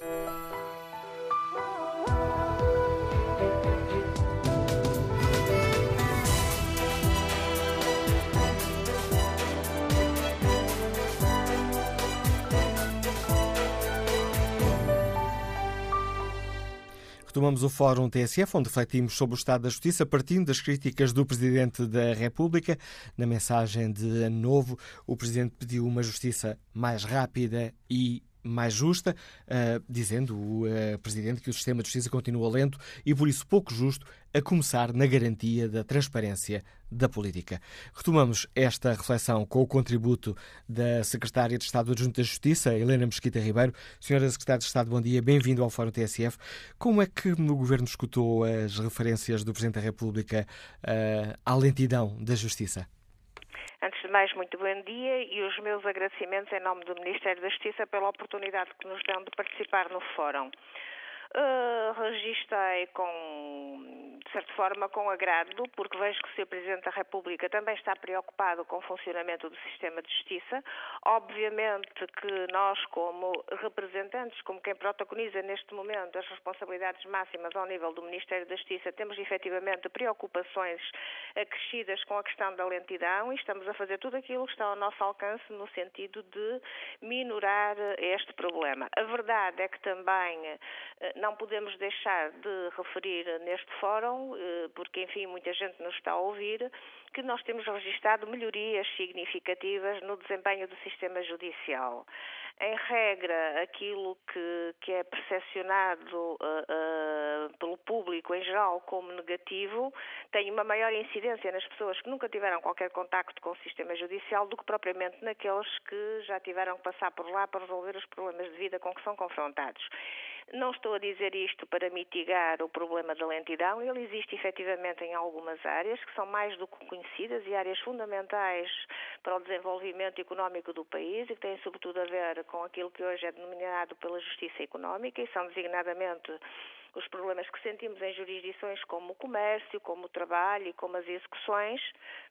Retomamos o Fórum TSF, onde refletimos sobre o estado da justiça, partindo das críticas do Presidente da República. Na mensagem de Ano Novo, o Presidente pediu uma justiça mais rápida e mais justa, uh, dizendo o uh, Presidente que o sistema de justiça continua lento e, por isso, pouco justo, a começar na garantia da transparência da política. Retomamos esta reflexão com o contributo da Secretária de Estado Adjunta da Justiça, Helena Mesquita Ribeiro. Senhora Secretária de Estado, bom dia, bem-vindo ao Fórum TSF. Como é que o Governo escutou as referências do Presidente da República uh, à lentidão da Justiça? Antes de mais, muito bom dia e os meus agradecimentos em nome do Ministério da Justiça pela oportunidade que nos dão de participar no Fórum. Uh, registrei com, de certa forma, com agrado, porque vejo que o Sr. Presidente da República também está preocupado com o funcionamento do sistema de justiça. Obviamente que nós, como representantes, como quem protagoniza neste momento as responsabilidades máximas ao nível do Ministério da Justiça, temos efetivamente preocupações acrescidas com a questão da lentidão e estamos a fazer tudo aquilo que está ao nosso alcance no sentido de minorar este problema. A verdade é que também não podemos deixar de referir neste fórum, eh, porque, enfim, muita gente nos está a ouvir, que nós temos registrado melhorias significativas no desempenho do sistema judicial. Em regra, aquilo que, que é percepcionado uh, uh, pelo público em geral como negativo tem uma maior incidência nas pessoas que nunca tiveram qualquer contacto com o sistema judicial do que propriamente naqueles que já tiveram que passar por lá para resolver os problemas de vida com que são confrontados. Não estou a dizer isto para mitigar o problema da lentidão, ele existe efetivamente em algumas áreas que são mais do que conhecidas e áreas fundamentais para o desenvolvimento económico do país e que têm sobretudo a ver com aquilo que hoje é denominado pela justiça económica e são designadamente os problemas que sentimos em jurisdições como o comércio, como o trabalho e como as execuções,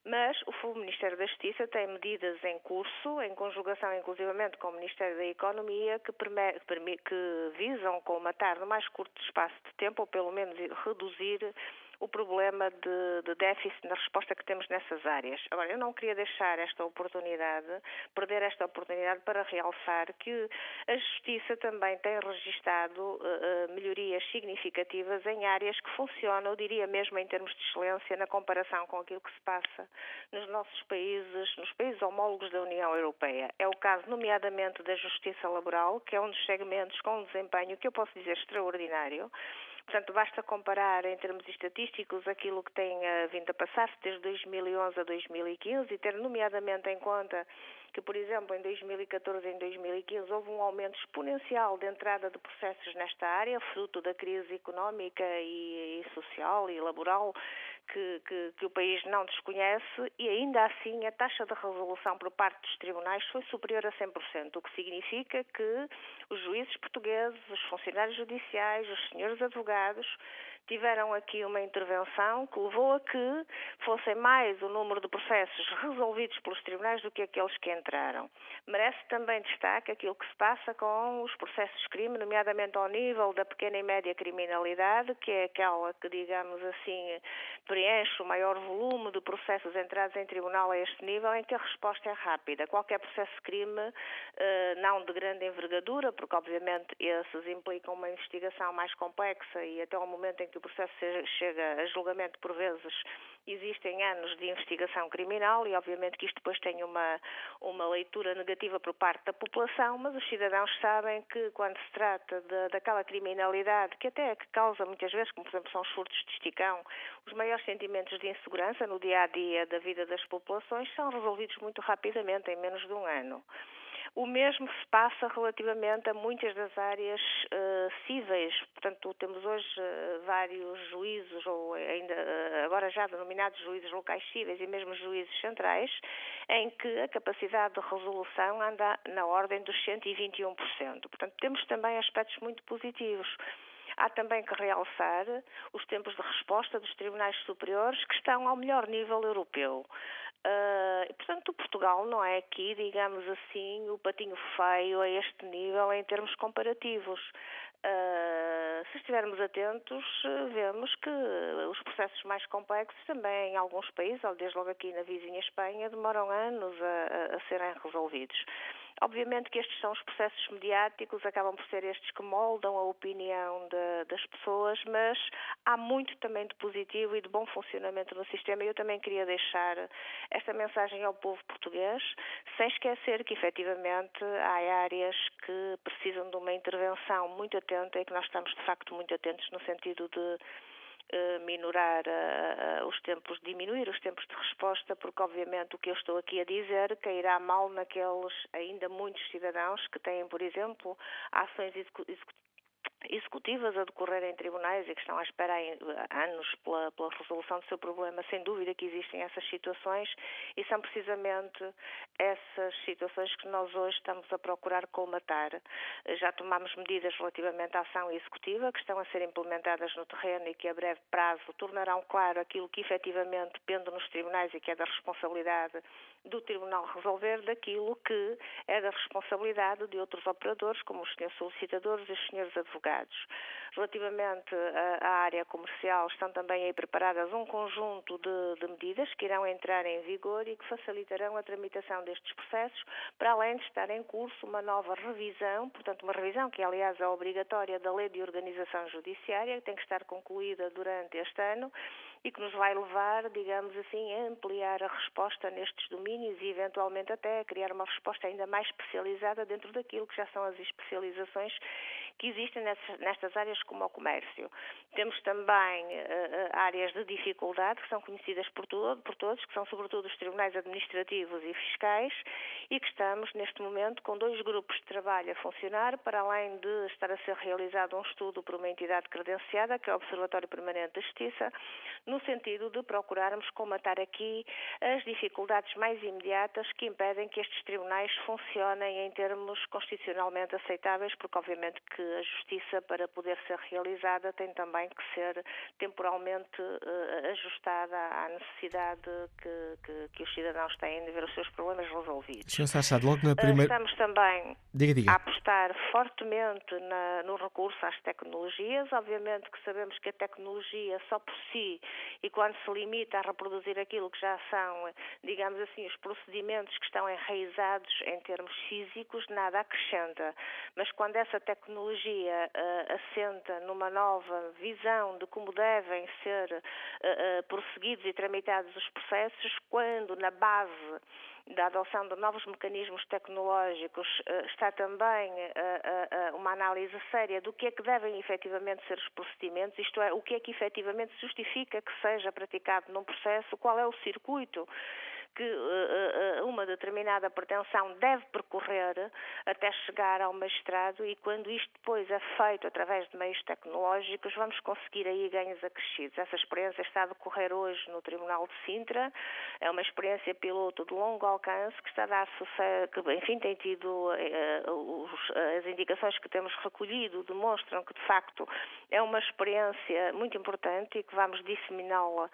mas o Ministério da Justiça tem medidas em curso, em conjugação inclusivamente com o Ministério da Economia, que, que visam colmatar no mais curto espaço de tempo, ou pelo menos reduzir o problema de, de, déficit na resposta que temos nessas áreas. Agora, eu não queria deixar esta oportunidade, perder esta oportunidade para realçar que a Justiça também tem registado uh, melhorias significativas em áreas que funcionam, eu diria mesmo em termos de excelência, na comparação com aquilo que se passa nos nossos países, nos países homólogos da União Europeia. É o caso, nomeadamente, da Justiça Laboral, que é um dos segmentos com um desempenho que eu posso dizer extraordinário Portanto, basta comparar em termos estatísticos aquilo que tem uh, vindo a passar-se desde 2011 a 2015 e ter nomeadamente em conta que, por exemplo, em 2014 e em 2015 houve um aumento exponencial de entrada de processos nesta área, fruto da crise económica e, e social e laboral que, que, que, o país não desconhece e ainda assim a taxa de resolução por parte dos tribunais foi superior a 100%, o que significa que os juízes portugueses, os funcionários judiciais, os senhores advogados tiveram aqui uma intervenção que levou a que fossem mais o número de processos resolvidos pelos tribunais do que aqueles que entraram. Merece também destaque aquilo que se passa com os processos de crime, nomeadamente ao nível da pequena e média criminalidade, que é aquela que, digamos assim, preenche o maior volume de processos entrados em tribunal a este nível, em que a resposta é rápida. Qualquer processo de crime, eh, não de grande envergadura, porque obviamente esses implicam uma investigação mais complexa e até ao momento em que que o processo chega a julgamento por vezes existem anos de investigação criminal e obviamente que isto depois tem uma, uma leitura negativa por parte da população, mas os cidadãos sabem que quando se trata de, daquela criminalidade que até que causa muitas vezes, como por exemplo são os furtos de esticão, os maiores sentimentos de insegurança no dia a dia da vida das populações são resolvidos muito rapidamente, em menos de um ano. O mesmo se passa relativamente a muitas das áreas uh, cíveis. Portanto, temos hoje uh, vários juízos, ou ainda uh, agora já denominados juízes locais cíveis e mesmo juízes centrais, em que a capacidade de resolução anda na ordem dos 121%. Portanto, temos também aspectos muito positivos. Há também que realçar os tempos de resposta dos tribunais superiores que estão ao melhor nível europeu. Uh, portanto, Portugal não é aqui, digamos assim, o patinho feio a este nível em termos comparativos. Uh, se estivermos atentos, vemos que os processos mais complexos também em alguns países, desde logo aqui na vizinha Espanha, demoram anos a, a serem resolvidos. Obviamente que estes são os processos mediáticos, acabam por ser estes que moldam a opinião de, das pessoas, mas há muito também de positivo e de bom funcionamento no sistema. E eu também queria deixar esta mensagem ao povo português, sem esquecer que efetivamente há áreas que precisam de uma intervenção muito atenta e que nós estamos de facto muito atentos no sentido de minorar uh, os tempos, diminuir os tempos de resposta, porque obviamente o que eu estou aqui a dizer cairá mal naqueles ainda muitos cidadãos que têm, por exemplo, ações executivas executivas a decorrer em tribunais e que estão à espera há anos pela, pela, resolução do seu problema. Sem dúvida que existem essas situações e são precisamente essas situações que nós hoje estamos a procurar colmatar. Já tomamos medidas relativamente à ação executiva que estão a ser implementadas no terreno e que a breve prazo tornarão claro aquilo que efetivamente pende nos tribunais e que é da responsabilidade do Tribunal resolver daquilo que é da responsabilidade de outros operadores, como os senhores solicitadores e os senhores advogados. Relativamente à área comercial, estão também aí preparadas um conjunto de, de medidas que irão entrar em vigor e que facilitarão a tramitação destes processos, para além de estar em curso uma nova revisão, portanto, uma revisão que, aliás, é obrigatória da Lei de Organização Judiciária, que tem que estar concluída durante este ano e que nos vai levar, digamos assim, a ampliar a resposta nestes domínios e, eventualmente, até a criar uma resposta ainda mais especializada dentro daquilo que já são as especializações que existem nestas áreas como o comércio. Temos também uh, áreas de dificuldade que são conhecidas por, todo, por todos, que são sobretudo os tribunais administrativos e fiscais, e que estamos neste momento com dois grupos de trabalho a funcionar, para além de estar a ser realizado um estudo por uma entidade credenciada, que é o Observatório Permanente da Justiça, no sentido de procurarmos comatar aqui as dificuldades mais imediatas que impedem que estes tribunais funcionem em termos constitucionalmente aceitáveis, porque obviamente que a justiça, para poder ser realizada, tem também que ser temporalmente uh, ajustada à necessidade que, que, que, os cidadãos têm de ver os seus problemas resolvidos. Sr. Logo na primeira... Estamos também diga, diga. a apostar fortemente na, no recurso às tecnologias. Obviamente que sabemos que a tecnologia só por si e quando se limita a reproduzir aquilo que já são, digamos assim, os procedimentos que estão enraizados em termos físicos, nada acrescenta. Mas quando essa tecnologia uh, assenta numa nova visão de como devem ser uh, uh, prosseguidos e tramitados os processos, quando na base da adoção de novos mecanismos tecnológicos está também uma análise séria do que é que devem efetivamente ser os procedimentos, isto é, o que é que efetivamente justifica que seja praticado num processo, qual é o circuito que uh, uma determinada pretensão deve percorrer até chegar ao magistrado e quando isto depois é feito através de meios tecnológicos, vamos conseguir aí ganhos acrescidos. Essa experiência está a decorrer hoje no Tribunal de Sintra, é uma experiência piloto de longo alcance que está a dar sucesso, que enfim tem tido as indicações que temos recolhido demonstram que de facto é uma experiência muito importante e que vamos disseminá-la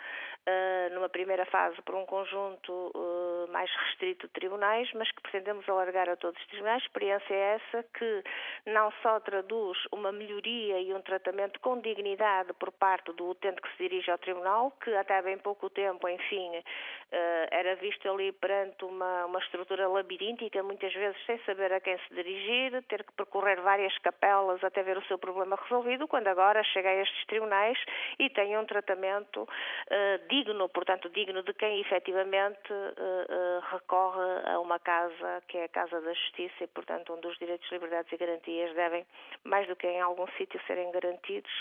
uh, numa primeira fase por um conjunto uh, mais restrito de tribunais, mas que pretendemos alargar a todos os tribunais. A experiência é essa que não só traduz uma melhoria e um tratamento com dignidade por parte do utente que se dirige ao tribunal, que até bem pouco tempo, enfim, uh, era visto ali perante uma, uma estrutura labiríntica, muitas vezes sem saber a quem se dirigir, ter que percorrer várias capelas até ver o seu problema resolvido, quando agora chega a estes tribunais e tem um tratamento uh, digno, portanto, digno de quem efetivamente uh, recorre a uma casa que é a Casa da Justiça e, portanto, onde os direitos, liberdades e garantias devem, mais do que em algum sítio, serem garantidos,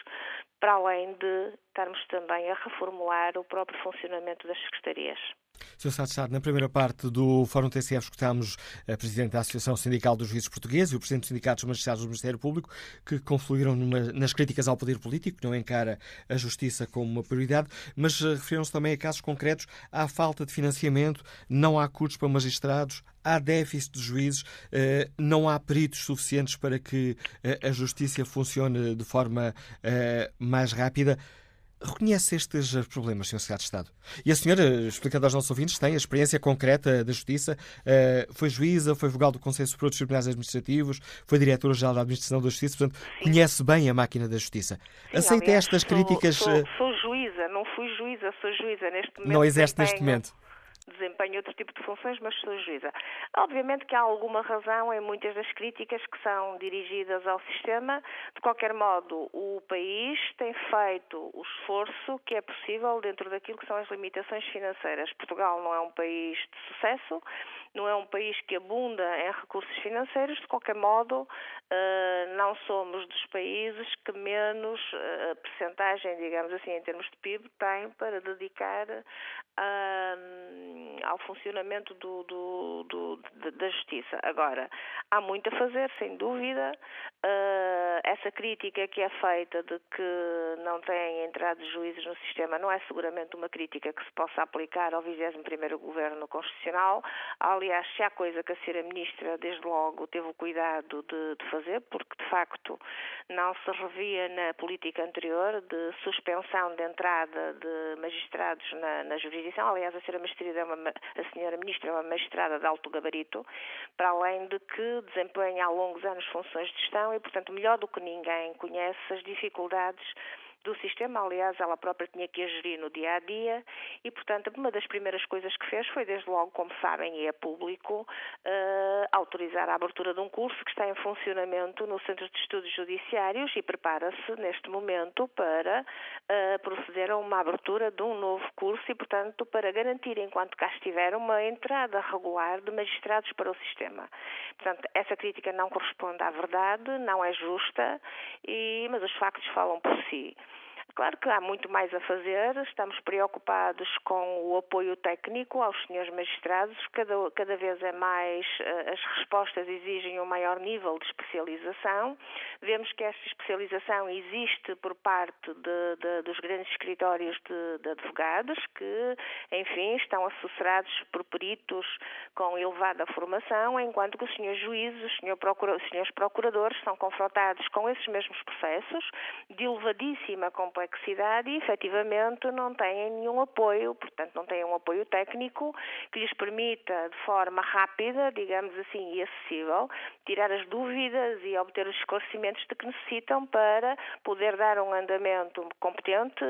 para além de estarmos também a reformular o próprio funcionamento das secretarias. Sr. Estado, na primeira parte do Fórum TCF escutámos a Presidente da Associação Sindical dos Juízes Portugueses e o Presidente dos Magistrados do Ministério Público, que confluíram numa, nas críticas ao poder político, que não encara a justiça como uma prioridade, mas eh, referiram-se também a casos concretos. Há falta de financiamento, não há custos para magistrados, há déficit de juízes, eh, não há peritos suficientes para que eh, a justiça funcione de forma mais rápida. Reconhece estes problemas, Sr. Secretário de Estado? E a senhora, explicando aos nossos ouvintes, tem a experiência concreta da Justiça, uh, foi juíza, foi vogal do Conselho Superior dos Tribunais Administrativos, foi diretora-geral da Administração da Justiça, portanto, Sim. conhece bem a máquina da Justiça. Sim, Aceita aliás, estas sou, críticas? Sou, eh, sou, juíza, não fui juíza, sou juíza neste momento. Não exerce neste momento desempenho outro tipo de funções, mas sou juíza. Obviamente que há alguma razão em muitas das críticas que são dirigidas ao sistema. De qualquer modo, o país tem feito o esforço que é possível dentro daquilo que são as limitações financeiras. Portugal não é um país de sucesso, não é um país que abunda em recursos financeiros, de qualquer modo, eh, não somos dos países que menos uh, percentagem, digamos assim, em termos de PIB, tem para dedicar ao funcionamento do, do, do, da justiça. Agora, há muito a fazer, sem dúvida. Essa crítica que é feita de que não têm entrado juízes no sistema não é seguramente uma crítica que se possa aplicar ao 21º Governo Constitucional. Aliás, se há coisa que a Sra. Ministra, desde logo, teve o cuidado de, de fazer, porque de facto não se revia na política anterior de suspensão de entrada de magistrados na, na jurisdição. Aliás, a Sra. Ministra é uma, a Ministra é uma magistrada de alto gabarito, para além de que desempenha há longos anos funções de gestão e, portanto, melhor do que ninguém conhece as dificuldades do sistema. Aliás, ela própria tinha que a gerir no dia a dia e, portanto, uma das primeiras coisas que fez foi, desde logo, como sabem, e é público, uh, autorizar a abertura de um curso que está em funcionamento no Centro de Estudos Judiciários e prepara-se, neste momento, para uh, proceder a uma abertura de um novo curso e, portanto, para garantir, enquanto cá estiver, uma entrada regular de magistrados para o sistema. Portanto, essa crítica não corresponde à verdade, não é justa, e, mas os factos falam por si. Claro que há muito mais a fazer, estamos preocupados com o apoio técnico aos senhores magistrados, cada, cada vez é mais, eh, as respostas exigem um maior nível de especialização, Vemos que esta especialização existe por parte de, de, dos grandes escritórios de, de, advogados que, enfim, estão assessorados por peritos com elevada formação, enquanto que os senhores juízes, os, procura, os senhores procuradores são confrontados com esses mesmos processos de elevadíssima complexidade e, efetivamente, não têm nenhum apoio, portanto, não têm um apoio técnico que lhes permita, de forma rápida, digamos assim, e acessível, tirar as dúvidas e obter os esclarecimentos de que necessitam para poder dar um andamento competente,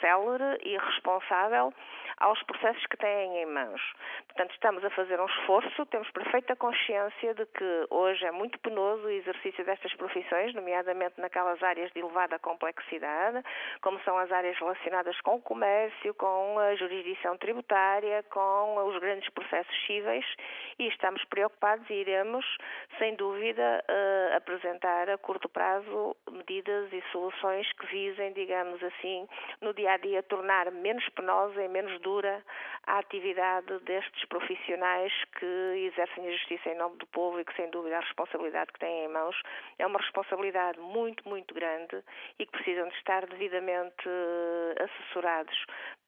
célere e responsável aos processos que têm em mãos. Portanto, estamos a fazer um esforço, temos perfeita consciência de que hoje é muito penoso o exercício destas profissões, nomeadamente naquelas áreas de elevada complexidade, como são as áreas relacionadas com o comércio, com a jurisdição tributária, com os grandes processos cíveis e estamos preocupados e iremos, sem dúvida, uh, apresentar a curto prazo medidas e soluções que visem, digamos assim, no dia a dia tornar menos penosa e menos dura a atividade destes profissionais que exercem a justiça em nome do povo e que, sem dúvida, a responsabilidade que têm em mãos é uma responsabilidade muito, muito grande e que precisam de estar devidamente eh, assessorados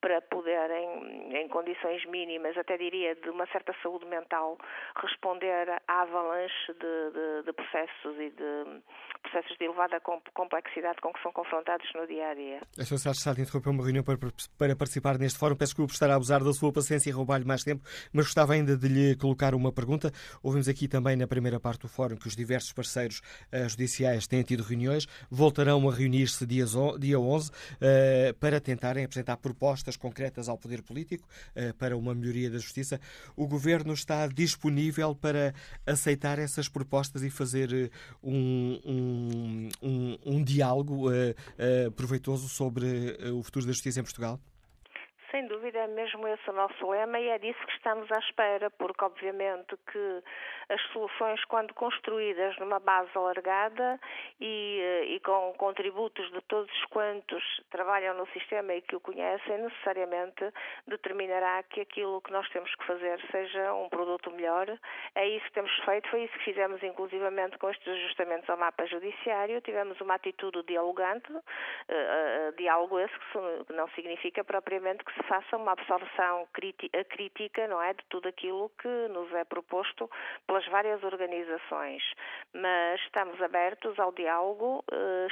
para poderem, em condições mínimas, até diria de uma certa saúde mental, responder à avalanche de, de, de processos e de processos de elevada complexidade com que são confrontados no dia a dia. A Sra. De Estado interrompeu uma reunião para, para participar neste fórum. Peço desculpa por estar a abusar da sua paciência e roubar-lhe mais tempo, mas gostava ainda de lhe colocar uma pergunta. Ouvimos aqui também na primeira parte do fórum que os diversos parceiros uh, judiciais têm tido reuniões, voltarão a reunir-se dia 11 uh, para tentarem apresentar propostas concretas ao poder político uh, para uma melhoria da justiça. O governo está disponível para aceitar essas propostas e fazer um, um, um, um diálogo proveitoso sobre o futuro da justiça em Portugal? Sem dúvida, é mesmo esse o nosso lema e é disso que estamos à espera, porque obviamente que as soluções, quando construídas numa base alargada e, eh, e com contributos de todos quantos trabalham no sistema e que o conhecem, necessariamente determinará que aquilo que nós temos que fazer seja um produto melhor. É isso que temos feito, foi isso que fizemos inclusivamente com estes ajustamentos ao mapa judiciário. Tivemos uma atitude dialogante, uh, uh, diálogo esse que não significa propriamente que se faça uma absorção crítica, não é, de tudo aquilo que nos é proposto pelas várias organizações. Mas estamos abertos ao diálogo, eh,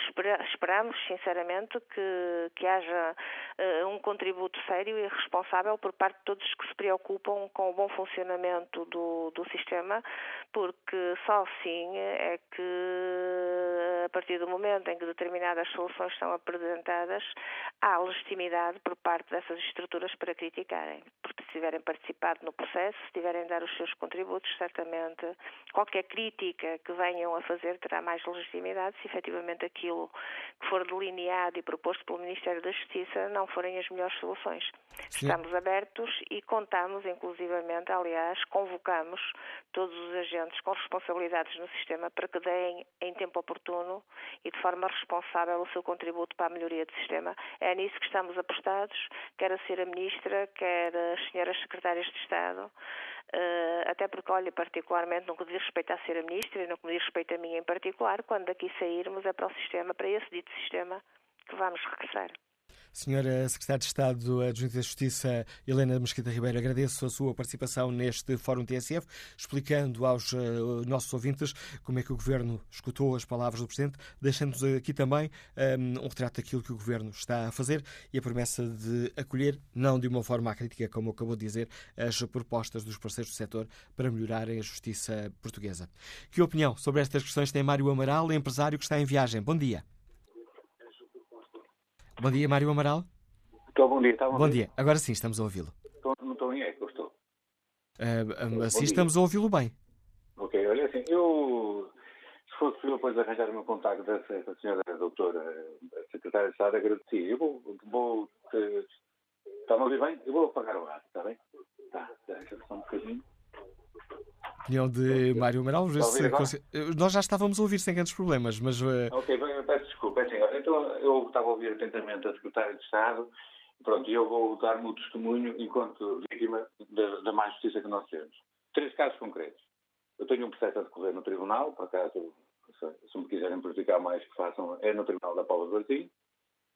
esperamos sinceramente que, que haja eh, um contributo sério e responsável por parte de todos que se preocupam com o bom funcionamento do, do sistema, porque só assim é que a partir do momento em que determinadas soluções são apresentadas, há legitimidade por parte dessas estruturas para criticarem, porque se tiverem participado no processo, se tiverem dar os seus contributos, certamente qualquer crítica que venham a fazer terá mais legitimidade se efetivamente aquilo que for delineado e proposto pelo Ministério da Justiça não forem as melhores soluções. Sim. Estamos abertos e contamos, inclusivamente, aliás, convocamos todos os agentes com responsabilidades no sistema para que deem em tempo oportuno e de forma responsável o seu contributo para a melhoria do sistema. É nisso que estamos apostados, quer a ser a Ministra, quer as senhoras Secretárias de Estado, eh, até porque, olha, particularmente no que diz respeito a ser a Ministra e no que diz respeito a mim em particular, quando daqui sairmos é para o sistema, para esse dito sistema, que vamos regressar. Senhora Secretária de Estado Adjunta da Justiça, Helena Mesquita Ribeiro, agradeço a sua participação neste Fórum TSF, explicando aos uh, nossos ouvintes como é que o Governo escutou as palavras do Presidente, deixando-nos aqui também um, ehm, um, retrato daquilo que o Governo está a fazer e a promessa de acolher, não de uma forma crítica, como acabou de dizer, as propostas dos parceiros do setor para melhorarem a justiça portuguesa. Que opinião sobre estas questões tem Mário Amaral, empresário que está em viagem? Bom dia. Bom dia, Mário Amaral. Estou, bom dia. Está bom, bom dia. Agora sim, estamos a ouvi-lo. Não estou em eco, estou. Uh, assim estamos a ouvi-lo bem. Ok, olha assim, eu, se fosse possível depois arranjar o meu contacto dessa senhora doutora secretária de Estado, agradecia. Eu vou, vou está-me a ouvir bem? Eu vou apagar o ar, está bem? Tá, deixa só um bocadinho. Opinião de Mário Amaral, nós já estávamos a ouvir sem grandes problemas, mas... Uh... Ok, peço desculpa, é assim, então eu estava a ouvir atentamente a Secretária de Estado pronto, eu vou dar-me o testemunho enquanto vítima da, da má justiça que nós temos. Três casos concretos. Eu tenho um processo a decorrer no Tribunal, por acaso se me quiserem prejudicar mais, que façam, é no Tribunal da Paula do Martim.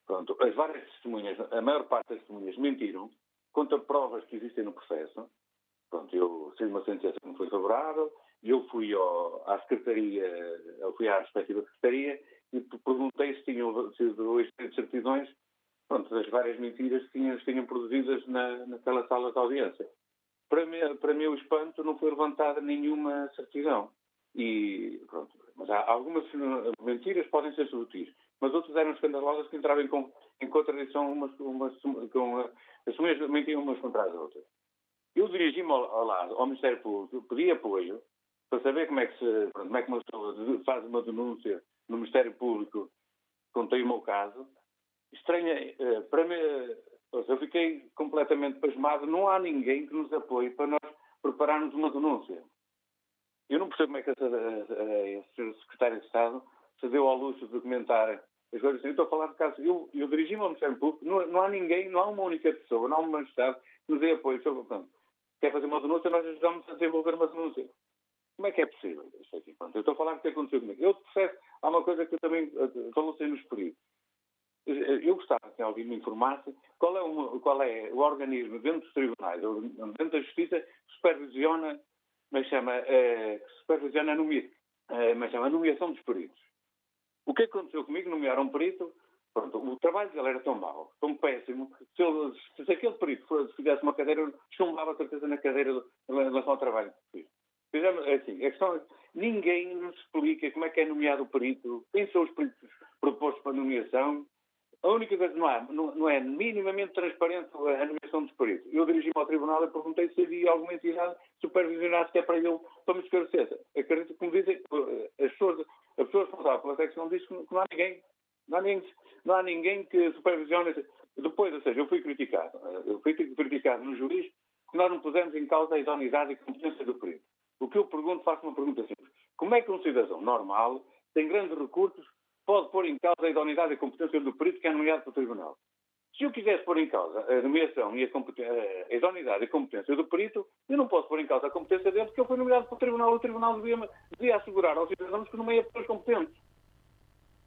Pronto, as várias testemunhas, a maior parte das testemunhas mentiram contra provas que existem no processo. Pronto, eu sei uma sentença que me foi favorável, eu fui ao, à Secretaria, eu fui à respectiva Secretaria e perguntei se tinham sido de certidões pronto, das várias mentiras que tinham, tinham produzidas na, naquela sala de audiência. Para, mim, para meu espanto, não foi levantada nenhuma certidão. E, pronto, mas há algumas mentiras podem ser subtis, mas outras eram escandalosas que entravam em, em contradição umas, umas, com as testemunhas mentiam umas contra as outras. Eu dirigi-me ao, Ministério Público, pedi apoio para saber como é que, se, como é que uma pessoa faz uma denúncia no Ministério Público, contei o meu caso. Estranha, eh, para mim, eu fiquei completamente pasmado. Não há ninguém que nos apoie para nós prepararmos uma denúncia. Eu não percebo como é que a, a, a, Secretário de Estado se deu ao luxo de documentar as coisas. Eu estou a falar de caso. Eu, eu dirigi-me ao Ministério Público. Não, não, há ninguém, não há uma única pessoa, não há uma Estado que nos dê apoio. Portanto, quer fazer uma denúncia, nós ajudamos a desenvolver uma denúncia. Como é que é possível eu estou a falar do que aconteceu comigo. Eu, de processo, há uma coisa que eu também eh, falou-se nos peritos. Eu gostava que alguém me informasse qual é, uma, qual é o organismo dentro dos tribunais, dentro da justiça, que supervisiona, mas chama, eh, supervisiona a, nomea, eh, mas chama a nomeação dos peritos. O que aconteceu comigo? Nomearam um perito, pronto, o trabalho dele era tão mau, tão péssimo, se, ele, se aquele perito fizesse uma cadeira, chumbava a certeza na cadeira em relação ao trabalho que é assim, a questão é ninguém nos explica como é que é nomeado o perito, quem são os peritos propostos para nomeação. A única coisa não, há, não, não é minimamente transparente a nomeação dos peritos. Eu dirigi-me ao tribunal e perguntei se havia alguma entidade supervisionasse que é para ele, para me esclarecer. Acredito que, como dizem, as pessoas, a pessoa responsável pela secção diz que não há ninguém. Não há ninguém, não há ninguém que supervisione. Depois, ou seja, eu fui criticado. Eu fui criticado no juiz que nós não pusemos em causa a idoneidade e competência do perito. O que eu pergunto, faço uma pergunta simples. Como é que um cidadão normal, tem grandes recursos, pode pôr em causa a idoneidade e competência do perito que é nomeado pelo Tribunal? Se eu quisesse pôr em causa a nomeação e a, a idoneidade e competência do perito, eu não posso pôr em causa a competência dele porque ele foi nomeado pelo Tribunal. O Tribunal devia, devia assegurar aos cidadãos que nomeia pessoas competentes.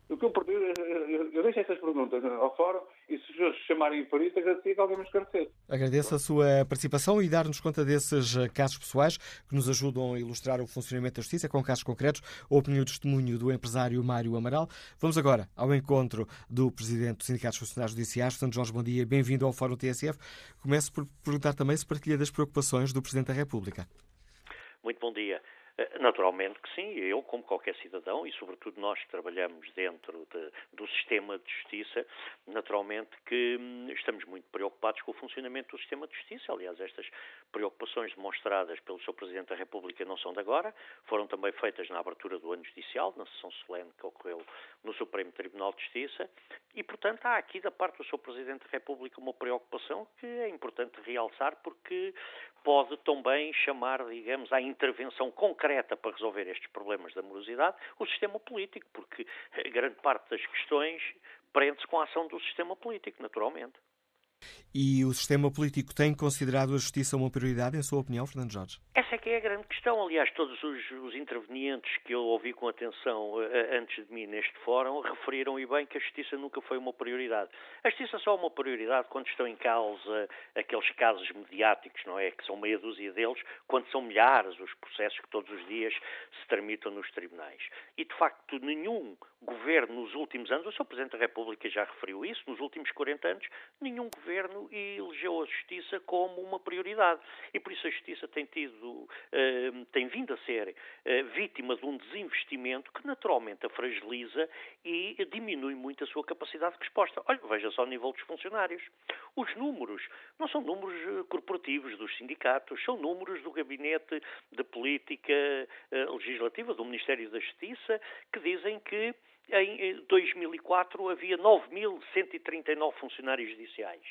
O que eu, eu, eu deixo essas perguntas ao fórum e se os chamarem para isso, agradecia que alguém me esclarecesse. Agradeço a sua participação e dar-nos conta desses eh, casos pessoais que nos ajudam a ilustrar o funcionamento da justiça com casos concretos, a opinião e testemunho do empresário Mário Amaral. Vamos agora ao encontro do Presidente do Sindicato dos Funcionários Judiciais, Santo Jorge, bom dia, bem-vindo ao Fórum TSF. Começo por perguntar também se partilha das preocupações do Presidente da República. Muito bom dia. Eh, naturalmente que sim, eu, como qualquer cidadão, e sobretudo nós que trabalhamos dentro de, do sistema de justiça, naturalmente que hum, estamos muito preocupados com o funcionamento do sistema de justiça. Aliás, estas preocupações demonstradas pelo Sr. Presidente da República não são de agora, foram também feitas na abertura do ano judicial, na sessão solene que ocorreu no Supremo Tribunal de Justiça, e, portanto, há aqui da parte do Sr. Presidente da República uma preocupação que é importante realçar porque pode também chamar, digamos, à intervenção concreta para resolver estes problemas da morosidade o sistema político, porque grande parte das questões prende-se com a ação do sistema político, naturalmente. E o sistema político tem considerado a justiça uma prioridade, em sua opinião, Fernando Jorge? Essa é que é a grande questão. Aliás, todos os, os intervenientes que eu ouvi com atenção uh, antes de mim neste fórum referiram e bem que a justiça nunca foi uma prioridade. A justiça só é uma prioridade quando estão em causa aqueles casos mediáticos, não é? Que são meia dúzia deles, quando são milhares os processos que todos os dias se tramitam nos tribunais. E, de facto, nenhum governo nos últimos anos, o Sr. Presidente da República já referiu isso, nos últimos 40 anos, nenhum governo elegeu a justiça como uma prioridade. E por isso a justiça tem tido, uh, tem vindo a ser uh, vítima de um desinvestimento que naturalmente a fragiliza e diminui muito a sua capacidade de resposta. Olha, veja só o nível dos funcionários. Os números não são números eh, corporativos dos sindicatos, são números do Gabinete de Política Legislativa, do Ministério da Justiça, que dizem que em 2004 havia 9.139 funcionários judiciais.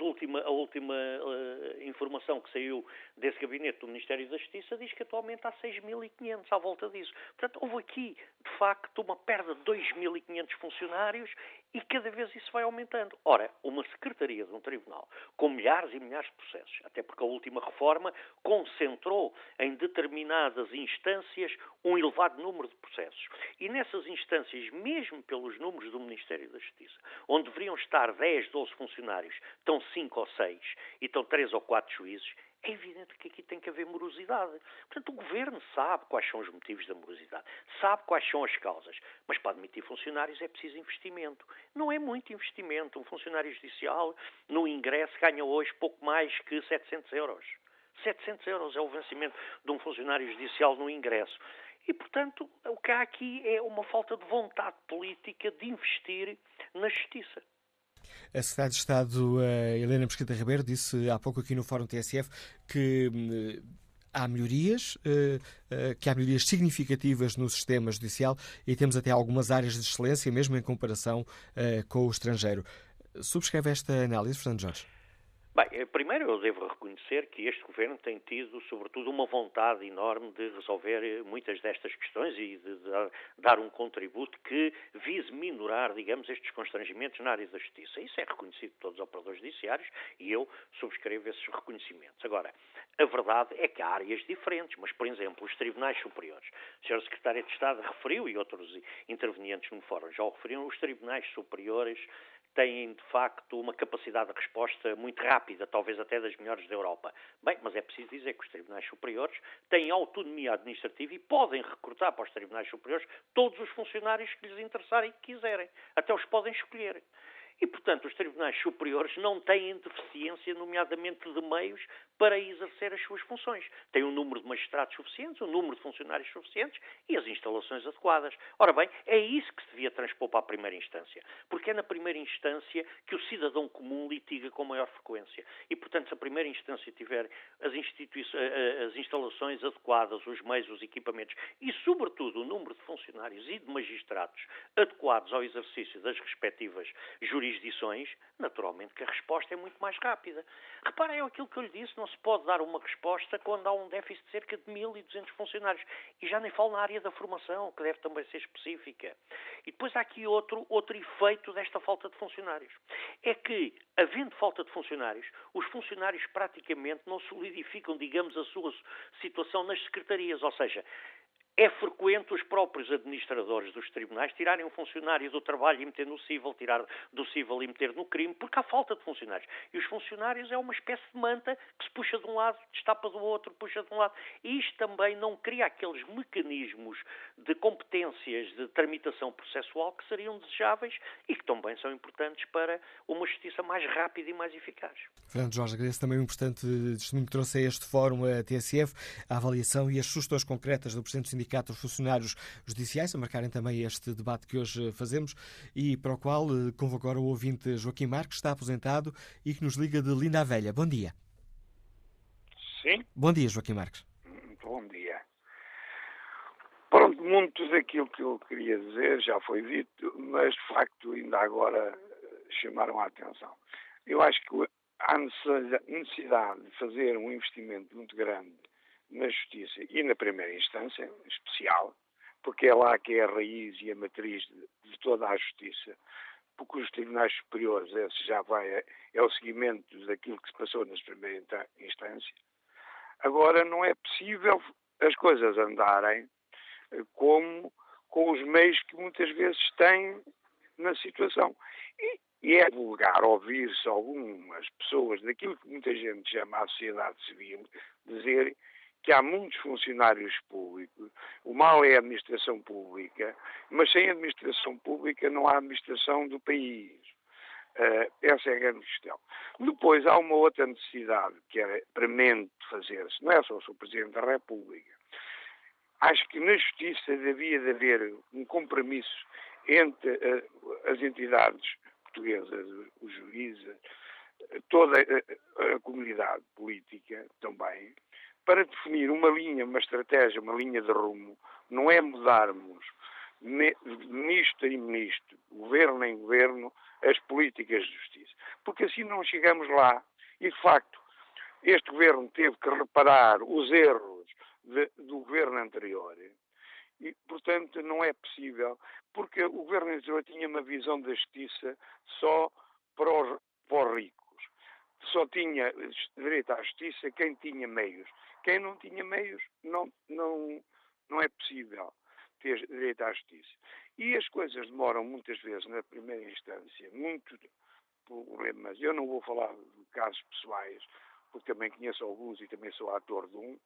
última, a última uh, informação que saiu desse gabinete do Ministério da Justiça diz que atualmente há 6.500 à volta disso. Portanto, houve aqui, de facto, uma perda de 2.500 funcionários e cada vez isso vai aumentando. Ora, uma secretaria de um tribunal com milhares e milhares de processos, até porque a última reforma concentrou em determinadas instâncias um elevado número de processos. E nessas instâncias, mesmo pelos números do Ministério da Justiça, onde deveriam estar 10, 12 funcionários, estão 5 ou 6 e estão 3 ou 4 juízes, é evidente que aqui tem que haver morosidade. Portanto, o governo sabe quais são os motivos da morosidade, sabe quais são as causas, mas para admitir funcionários é preciso investimento. Não é muito investimento. Um funcionário judicial, no ingresso, ganha hoje pouco mais que 700 euros. 700 euros é o vencimento de um funcionário judicial no ingresso. E, portanto, o que há aqui é uma falta de vontade política de investir na justiça. A Secretária de Estado, uh, Helena Mesquita Ribeiro, disse há pouco aqui no Fórum TSF que uh, há melhorias, uh, que há melhorias significativas no sistema judicial e temos até algumas áreas de excelência, mesmo em comparação com o estrangeiro. Subscreve esta análise, Fernando Jorge? Bem, eh, primeiro eu devo reconhecer que este governo tem tido, sobretudo, uma vontade enorme de resolver eh, muitas destas questões e de dar um contributo que vise minorar, digamos, estes constrangimentos na área da justiça. Isso é reconhecido por todos os operadores judiciários e eu subscrevo esses reconhecimentos. Agora, a verdade é que há áreas diferentes, mas, por exemplo, os tribunais superiores. O Sr. Secretário de Estado referiu, e outros intervenientes no fórum já o referiram, os tribunais superiores têm, de facto, uma capacidade de resposta muito rápida, talvez até das melhores da Europa. Bem, mas é preciso dizer que os tribunais superiores têm autonomia administrativa e podem recrutar para os tribunais superiores todos os funcionários que lhes interessarem e que quiserem. Até os podem escolher. E, portanto, os tribunais superiores não têm deficiência, nomeadamente de meios, para exercer as suas funções. Têm um número de magistrados suficientes, um número de funcionários suficientes e as instalações adequadas. Ora bem, é isso que se devia transpor para a primeira instância. Porque é na primeira instância que o cidadão comum litiga com maior frequência. E, portanto, se a primeira instância tiver as, as instalações adequadas, os meios, os equipamentos e, sobretudo, o número de funcionários e de magistrados adequados ao exercício das respectivas jurisdições, naturalmente que a resposta é muito mais rápida. Reparem aquilo que eu lhe disse, não se pode dar uma resposta quando há um déficit de cerca de 1.200 funcionários. E já nem falo na área da formação, que deve também ser específica. E depois há aqui outro, outro efeito desta falta de funcionários. É que, havendo falta de funcionários, os funcionários praticamente não solidificam, digamos, a sua situação nas secretarias. Ou seja, é frequente os próprios administradores dos tribunais tirarem um funcionário do trabalho e meter no civil, tirar do civil e meter no crime, porque há falta de funcionários. E os funcionários é uma espécie de manta que se puxa de um lado, destapa do outro, puxa de um lado. E isto também não cria aqueles mecanismos de competências de tramitação processual que seriam desejáveis e que também são importantes para uma justiça mais rápida e mais eficaz. Fernando Jorge, agradeço também o importante testemunho que trouxe a este fórum, a TSF, a avaliação e as sugestões concretas do Presidente do Sindicato Sindicato dos Funcionários Judiciais, a marcarem também este debate que hoje fazemos e para o qual eh, convoco agora o ouvinte Joaquim Marques, que está aposentado e que nos liga de Linda a Velha. Bom dia. Sim. Bom dia, Joaquim Marques. Bom dia. Pronto, muito daquilo que eu queria dizer já foi dito, mas de facto ainda agora chamaram a atenção. Eu acho que há necessidade de fazer um investimento muito grande na Justiça e na primeira instância, especial, porque é lá que é a raiz e a matriz de, de toda a Justiça, porque os tribunais superiores, esse já vai, é o seguimento daquilo que se passou nas primeiras instâncias. Agora, não é possível as coisas andarem eh, como com os meios que muitas vezes têm na situação. E, e é vulgar ouvir-se algumas pessoas daquilo que muita gente chama a sociedade civil dizerem que há muitos funcionários públicos, o mal é a administração pública, mas sem administração pública não há administração do país. Uh, essa é a grande questão. Depois há uma outra necessidade que é premente fazer-se, não é só o Presidente da República. Acho que na Justiça devia de haver um compromisso entre uh, as entidades portuguesas, os juízes, toda a, a comunidade política também, para definir uma linha, uma estratégia, uma linha de rumo, não é mudarmos ministro em ministro, governo em governo, as políticas de justiça. porque assim não chegamos lá. E, de facto, este governo teve que reparar os erros de, do governo anterior. E, portanto, não é possível, porque o governo anterior tinha uma visão da justiça só para os, para os ricos. Só tinha direito à justiça quem tinha meios. Quem não tinha meios, não, não, não é possível ter direito à justiça. E as coisas demoram muitas vezes na primeira instância, muito problemas. Eu não vou falar de casos pessoais, porque também conheço alguns e também sou ator de um,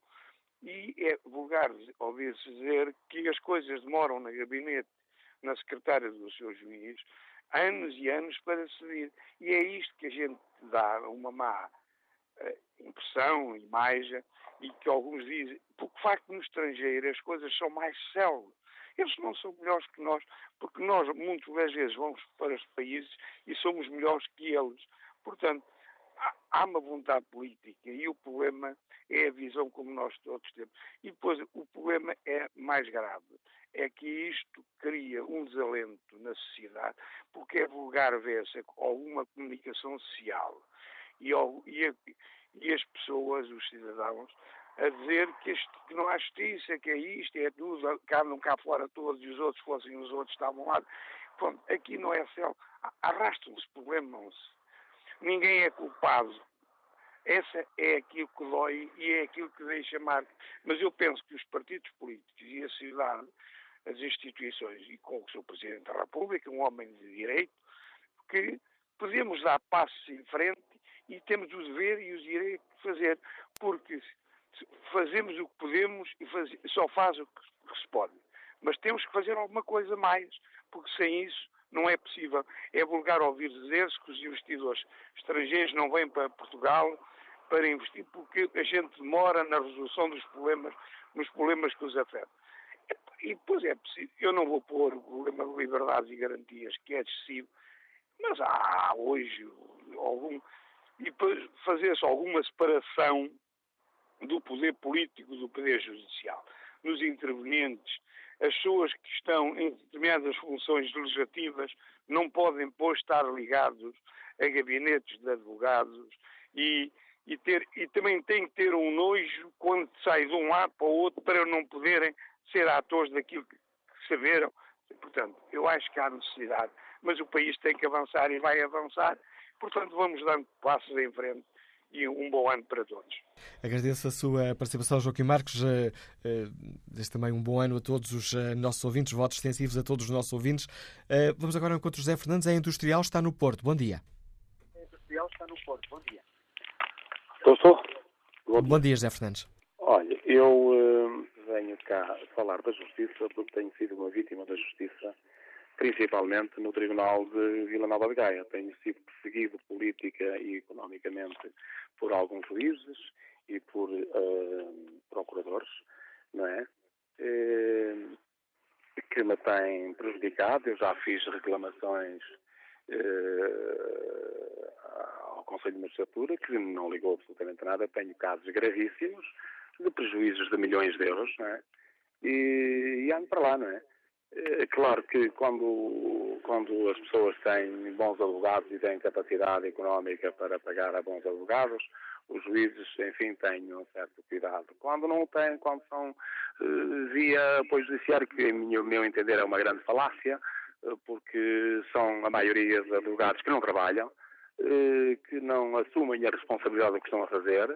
e é vulgar ouvir-se dizer que as coisas demoram na gabinete, na secretária do seu juiz, anos e anos para decidir. E é isto que a gente dá uma má uh, impressão, imagem, e que alguns dizem, porque facto no estrangeiro as coisas são mais células. Eles não são melhores que nós, porque nós muitas vezes vamos para os países e somos melhores que eles. Portanto, há uma vontade política e o problema é a visão como nós todos temos. E depois o problema é mais grave. É que isto cria um desalento na sociedade, porque é vulgar ver-se alguma comunicação social e, e, e as pessoas, os cidadãos, a dizer que, este, que, não há justiça, que é isto, é tudo, cá não cá fora todos e os outros fossem os outros estavam lá. Pronto, aqui não é céu. Arrastam-se, problemam-se. Ninguém é culpado. Essa é aquilo que dói e é aquilo que deixa marca. Mas eu penso que os partidos políticos e a sociedade, as instituições, e com o Sr. Presidente da República, um homem de direito, que podemos dar passos em frente e temos o dever e o direito de fazer, porque fazemos o que podemos e faz, só faz o que se pode. Mas temos que fazer alguma coisa mais, porque sem isso não é possível. É vulgar ouvir dizer-se que os investidores estrangeiros não vêm para Portugal para investir porque a gente demora na resolução dos problemas, nos problemas que os afetam. E depois é possível, eu não vou pôr o problema de liberdades e garantias, que é excessivo, mas há hoje algum. E fazer-se alguma separação do poder político do poder judicial. Nos intervenientes, as pessoas que estão em determinadas funções legislativas não podem, pois, estar ligados a gabinetes de advogados e, e, ter, e também têm que ter um nojo quando sai de um lado para o outro para não poderem ser atores daquilo que saberam. Portanto, eu acho que há necessidade, mas o país tem que avançar e vai avançar. Portanto, vamos dando passos em frente e um bom ano para todos. Agradeço a sua participação, Joaquim Marques. Eh, eh, desejo também um bom ano a todos os eh, nossos ouvintes, votos extensivos a todos os nossos ouvintes. Vamos agora ao encontro José Fernandes, é industrial, está no Porto. Bom dia. É industrial, está no Porto. Bom dia. Estou, estou. Bom, bom dia, José Fernandes. Olha, eu uh, venho cá falar da Justiça porque tenho sido uma vítima da Justiça principalmente no Tribunal de Vila Nova de Gaia. Tenho sido perseguido política e economicamente por alguns juízes e por uh, procuradores, não é? Uh, que me têm prejudicado. Eu já fiz reclamações uh, ao Conselho de Magistratura, que não ligou absolutamente nada. Tenho casos gravíssimos de prejuízos de milhões de euros, não é? E, e ando para lá, não é? É claro que quando, quando as pessoas têm bons advogados e têm capacidade económica para pagar a bons advogados, os juízes, enfim, têm um certo cuidado. Quando não têm, quando são uh, via apoio judiciário, que, em meu, entender, é uma grande falácia, uh, porque são a maioria dos advogados que não trabalham, que não assumem a responsabilidade do que estão a fazer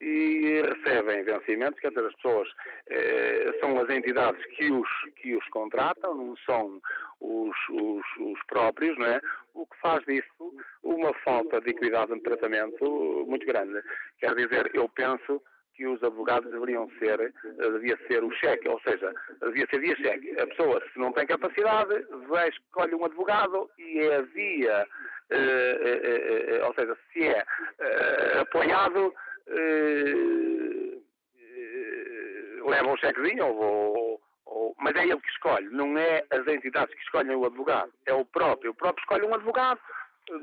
e recebem vencimentos, quer dizer, as pessoas eh, são as entidades que os, que os contratam, não são os, os, os, próprios, não é? O que faz disso uma falta de equidade de tratamento muito grande. Quer dizer, eu penso que os advogados deveriam ser, devia ser o cheque, ou seja, devia ser via cheque. A pessoa, se não tem capacidade, vai, escolhe um advogado e é via, eh, eh, eh ou seja, se é eh, apoiado uh, uh, leva um chequezinho, ou, ou, mas é ele que escolhe, não é as entidades que escolhem o advogado, é o próprio. O próprio escolhe um advogado.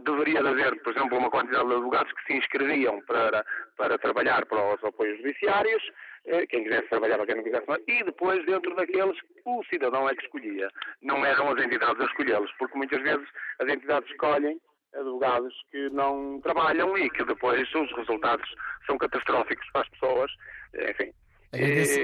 Deveria haver, por exemplo, uma quantidade de advogados que se inscreviam para, para trabalhar para os apoios judiciários, eh, quem quisesse trabalhar quem não quisesse, e depois, dentro daqueles, o cidadão é que escolhia. Não eram as entidades a escolhê-los, porque muitas vezes as entidades escolhem advogados que não trabalham e que depois os resultados são catastróficos para as pessoas. Enfim, Agradeço,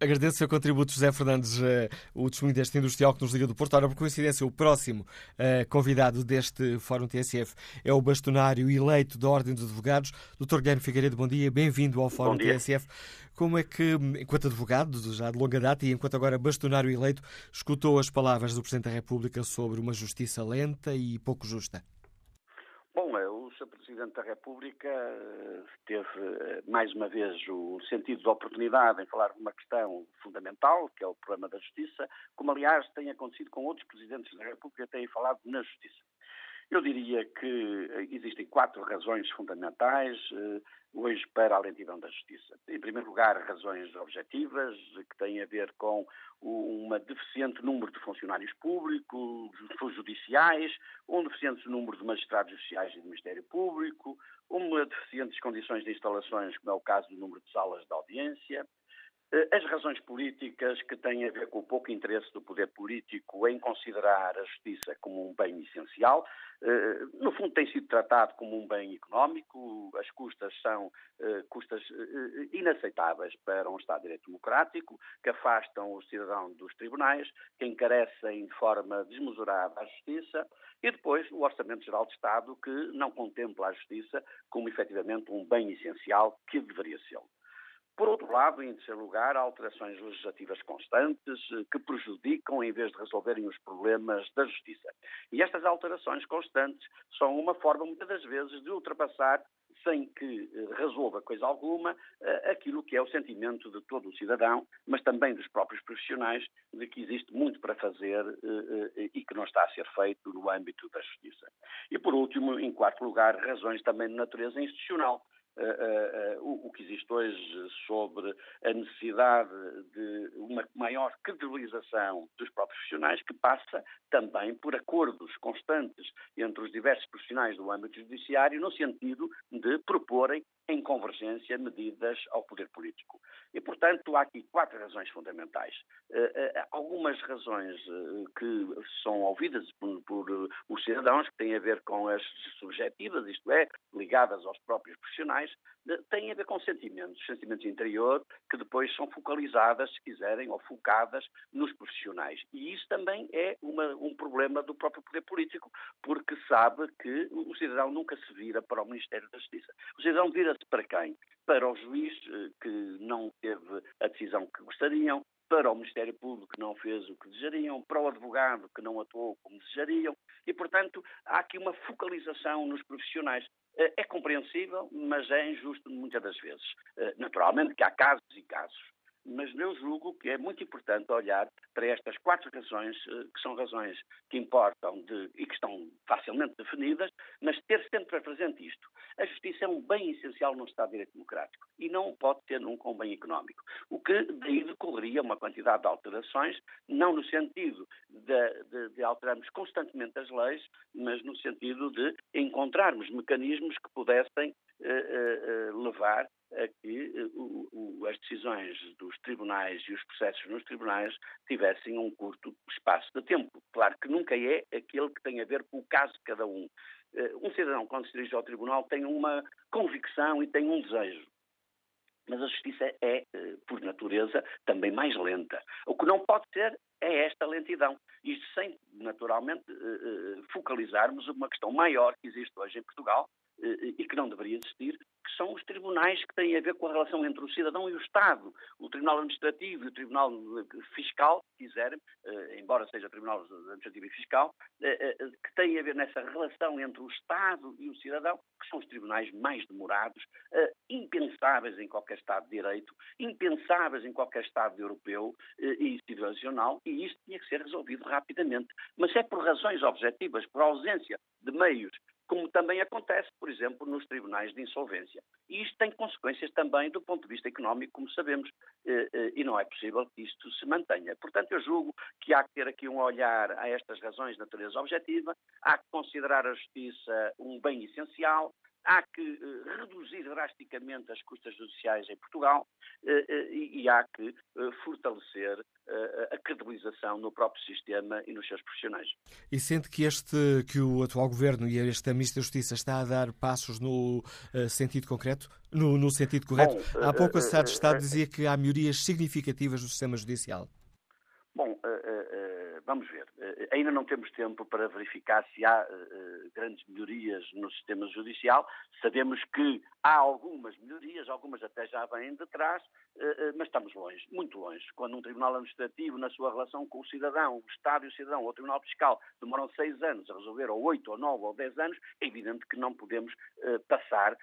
agradeço o seu contributo, José Fernandes, uh, o testemunho deste industrial que nos liga do Porto. Ora, por coincidência, o próximo uh, convidado deste Fórum TSF é o bastonário eleito da Ordem dos Advogados, Dr. Guilherme Figueiredo. Bom dia, bem-vindo ao Fórum TSF. Como é que, enquanto advogado, já de longa data, e enquanto agora bastonário eleito, escutou as palavras do Presidente da República sobre uma justiça lenta e pouco justa? Bom, é, o Sr. Presidente da República eh, teve eh, mais uma vez o sentido de oportunidade em falar de uma questão fundamental, que é o problema da justiça, como aliás tem acontecido com outros Presidentes da República que têm falado na justiça. Eu diria que eh, existem quatro razões fundamentais hoje para a lentidão da justiça. Em primeiro lugar, razões objetivas, que têm a ver com um deficiente número de funcionários públicos, judiciais, um deficiente número de magistrados judiciais e do Ministério Público, uma deficientes condições de instalações, como é o caso do número de salas de audiência, eh, as razões políticas que têm a ver com o pouco interesse do poder político em considerar a justiça como um bem essencial, eh, no fundo tem sido tratado como um bem económico, as custas são eh, custas inaceitáveis para um Estado de Direito Democrático, que afastam o cidadão dos tribunais, que encarecem de forma desmesurada a justiça, e depois o Orçamento Geral de Estado, que não contempla a justiça como efetivamente um bem essencial que deveria ser. Por outro lado, em terceiro lugar, há alterações legislativas constantes eh, que prejudicam em vez de resolverem os problemas da justiça. E estas alterações constantes são uma forma, muitas das vezes, de ultrapassar sem que eh, resolva coisa alguma eh, aquilo que é o sentimento de todo o cidadão, mas também dos próprios profissionais, de que existe muito para fazer e que não está a ser feito no âmbito da justiça. E, por último, em quarto lugar, razões também de natureza institucional. Uh, uh, o, que existe hoje sobre a necessidade de uma maior credibilização dos próprios profissionais, que passa também por acordos constantes entre os diversos profissionais do âmbito judiciário, no sentido de proporem em convergência medidas ao poder político. E, portanto, há aqui quatro razões fundamentais. Uh, algumas razões que são ouvidas por, por os cidadãos, que têm a ver com as subjetivas, isto é, ligadas aos próprios profissionais, têm a ver com sentimentos, sentimentos interior, que depois são focalizadas, se quiserem, ou focadas nos profissionais. E isso também é uma, um problema do próprio poder político, porque sabe que o cidadão nunca se vira para o Ministério da Justiça. O cidadão vira-se para quem? Para o juiz, eh, que não teve a decisão que gostariam, para o Ministério Público que não fez o que desejariam, para o advogado que não atuou como desejariam, e, portanto, há aqui uma focalização nos profissionais. Eh, é compreensível, mas é injusto muitas das vezes. Eh, naturalmente que há casos e casos mas eu julgo que é muito importante olhar para estas quatro razões, eh, que são razões que importam de, e que estão facilmente definidas, mas ter sempre presente isto. A justiça é um bem essencial no Estado de Direito Democrático e não pode ser nunca um bem económico. O que daí decorreria uma quantidade de alterações, não no sentido de, de, de alterarmos constantemente as leis, mas no sentido de encontrarmos mecanismos que pudessem uh, uh, levar a que eh, o, o, as decisões dos tribunais e os processos nos tribunais tivessem um curto espaço de tempo. Claro que nunca é aquele que tem a ver com o caso de cada um. Eh, um cidadão, quando se dirige ao tribunal, tem uma convicção e tem um desejo. Mas a justiça é, eh, por natureza, também mais lenta. O que não pode ser é esta lentidão. Isto sem, naturalmente, focalizarmos uma questão maior que existe hoje em Portugal e que não deveria existir, que são os tribunais que têm a ver com a relação entre o cidadão e o Estado. O Tribunal Administrativo e o Tribunal Fiscal, se quiserem, eh, embora seja Tribunal Administrativo e Fiscal, eh, eh, que têm a ver nessa relação entre o Estado e o cidadão, que são os tribunais mais demorados, impensáveis em qualquer Estado de Direito, impensáveis em qualquer Estado europeu e civilizacional, e isto tinha que ser resolvido rapidamente. Mas é por razões objetivas, por ausência de meios como também acontece, por exemplo, nos tribunais de insolvência. E isto tem consequências também do ponto de vista económico, como sabemos, eh, eh, e não é possível que isto se mantenha. Portanto, eu julgo que há que ter aqui um olhar a estas razões de natureza objetiva, há que considerar a justiça um bem essencial, há que reduzir drasticamente as custas judiciais em Portugal e há que fortalecer a credibilização no próprio sistema e nos seus profissionais. E sente que este que o atual governo e este Ministro da Justiça está a dar passos no sentido concreto, no, no sentido correto? Bom, Há pouco a Secretaria de Estado dizia que há melhorias significativas no sistema judicial. Bom, vamos ver. Eh, ainda não temos tempo para verificar se há uh, grandes melhorias no sistema judicial. Sabemos que há algumas melhorias, algumas até já vêm de trás, mas estamos longe, muito longe. Quando um tribunal administrativo, na sua relação com o cidadão, o Estado e o cidadão, ou o tribunal fiscal, demoram seis anos a resolver, ou oito, ou nove, ou dez anos, é evidente que não podemos passar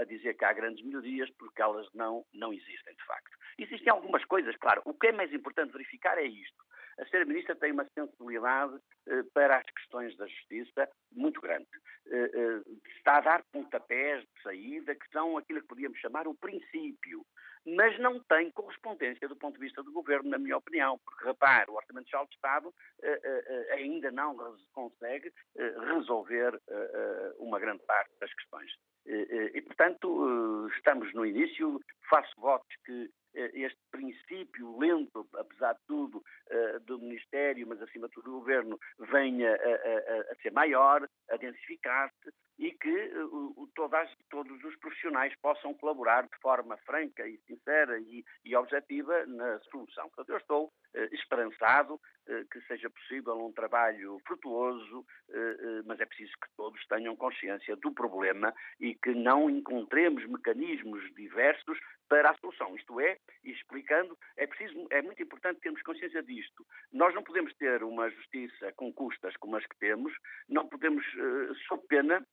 a dizer que há grandes melhorias, porque elas não, não existem, de facto. Existem algumas coisas, claro. O que é mais importante verificar é isto. A Sra. Ministra tem uma sensibilidade eh, para as questões da justiça muito grande. Eh, eh, está a dar pontapés de saída que são aquilo que podíamos chamar o princípio, mas não tem correspondência do ponto de vista do governo, na minha opinião, porque, repare, o Orçamento Geral de Estado ainda não consegue resolver uma grande parte das questões. E, portanto, estamos no início, faço votos que eh, este princípio lento, apesar de tudo, eh, do Ministério, mas acima de tudo do Governo, venha a, a, a ser maior, a densificar-se e que uh, todas, todos os profissionais possam colaborar de forma franca e sincera e, e objetiva na solução. Portanto, eu estou uh, esperançado uh, que seja possível um trabalho frutuoso, mas é preciso que todos tenham consciência do problema e que não encontremos mecanismos diversos para a solução. Isto é, explicando, é preciso, é muito importante termos consciência disto. Nós não podemos ter uma justiça com custas como as que temos, não podemos, sob pena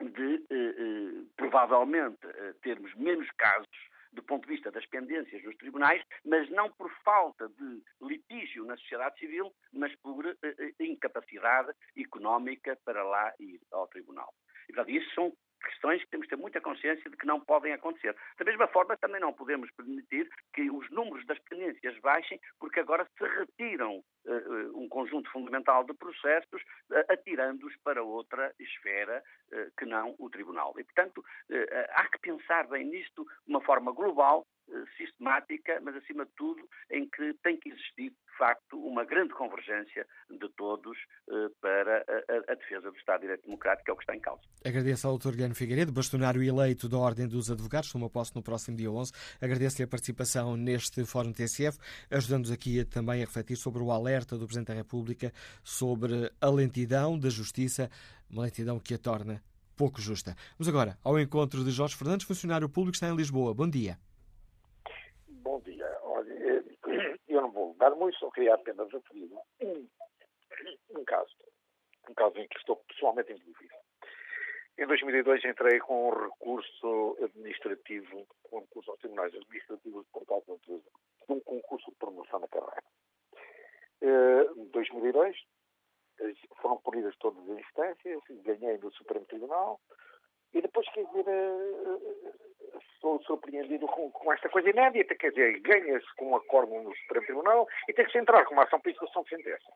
de eh, eh, provavelmente eh, termos menos casos do ponto de vista das pendências dos tribunais, mas não por falta de litígio na sociedade civil, mas por incapacidade económica para lá ir ao tribunal. E, portanto, isso são questões que temos que ter muita consciência de que não podem acontecer. Da mesma forma, também não podemos permitir que os números das pendências baixem, porque agora se retiram uh, um conjunto fundamental de processos, uh, atirando-os para outra esfera uh, que não o Tribunal. E, portanto, há que pensar bem nisto de uma forma global, sistemática, mas acima de tudo em que tem que existir de facto uma grande convergência de todos eh, para a, defesa do Estado de Direito Democrático, é o que está em causa. Agradeço ao Dr. Guilherme Figueiredo, bastonário eleito da Ordem dos Advogados, toma posse no próximo dia 11. Agradeço-lhe a participação neste Fórum TSF, ajudando-nos aqui também a refletir sobre o alerta do Presidente da República sobre a lentidão da justiça, uma lentidão que a torna pouco justa. Vamos agora ao encontro de Jorge Fernandes, funcionário público está em Lisboa. Bom dia. Bom dia. Olha, eh, dar muito, só queria apenas referir um, um caso, um caso em que estou pessoalmente envolvido. Em 2002 entrei com um recurso administrativo, um recurso aos tribunais administrativos por causa de um concurso de promoção na carreira. Eh, em 2002 eh, foram polidas todas as instâncias, ganhei no Supremo Tribunal e depois, quer dizer, sou surpreendido com, com, esta coisa inédita, quer dizer, ganha-se com um acordo no Supremo Tribunal e tem que se entrar com uma ação para execução de sentença.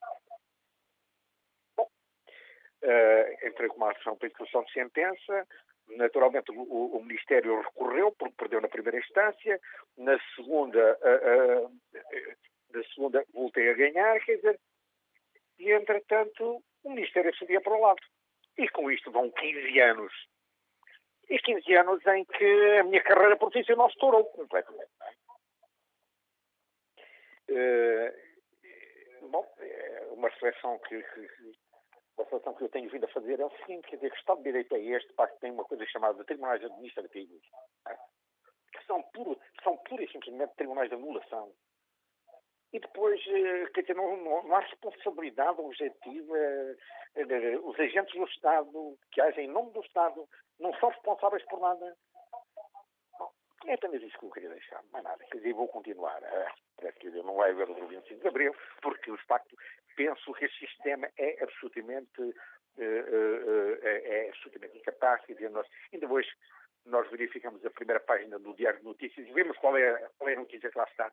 Bom, uh, entrei com uma ação para execução de sentença, naturalmente o, o, Ministério recorreu porque perdeu na primeira instância, na segunda, uh, uh, na segunda voltei a ganhar, quer dizer, e entretanto o Ministério cedia para o lado. E com isto vão 15 anos e 15 anos em que a minha carreira profissional estourou completamente. Uh, bom, é uma reflexão que, que, uma reflexão que eu tenho vindo a fazer é o seguinte, quer dizer, que Estado de Direito é este, para que tem uma coisa chamada tribunais administrativos, é? que são, puro, são pura e simplesmente tribunais de anulação. E depois, eh, quer dizer, não, não há responsabilidade objetiva. Eh, os agentes do Estado que agem em nome do Estado não são responsáveis por nada. Bom, é apenas isso que eu queria deixar, mais nada. Quer dizer, vou continuar. Parece que não vai haver o 25 de Abril, porque, de facto, penso que este sistema é absolutamente, uh, é, é, absolutamente incapaz. Quer dizer, nós, ainda hoje nós verificamos a primeira página do Diário de Notícias e vemos qual é, qual é a notícia que lá está.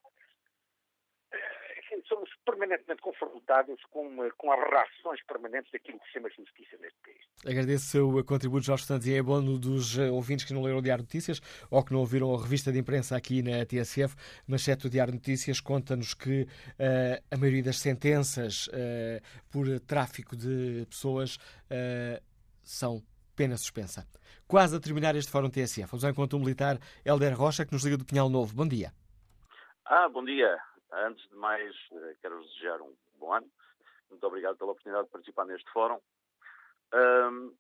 Assim, somos permanentemente confrontados com, eh, com as reações permanentes daquilo que se chama justiça neste país. Agradeço o seu contributo, Jorge Santos, e é bom dos eh, ouvintes que não leram o Diário Notícias ou que não ouviram a revista de imprensa aqui na TSF, mas certo o Diário Notícias conta-nos que uh, a maioria das sentenças uh, por tráfico de pessoas uh, são pena suspensa. Quase a terminar este Fórum TSF, vamos ao encontro militar Helder Rocha, que nos liga do Pinhal Novo. Bom dia. Ah, bom dia. Antes de mais, eh, quero desejar um bom ano. Muito obrigado pela oportunidade de participar neste fórum. Um,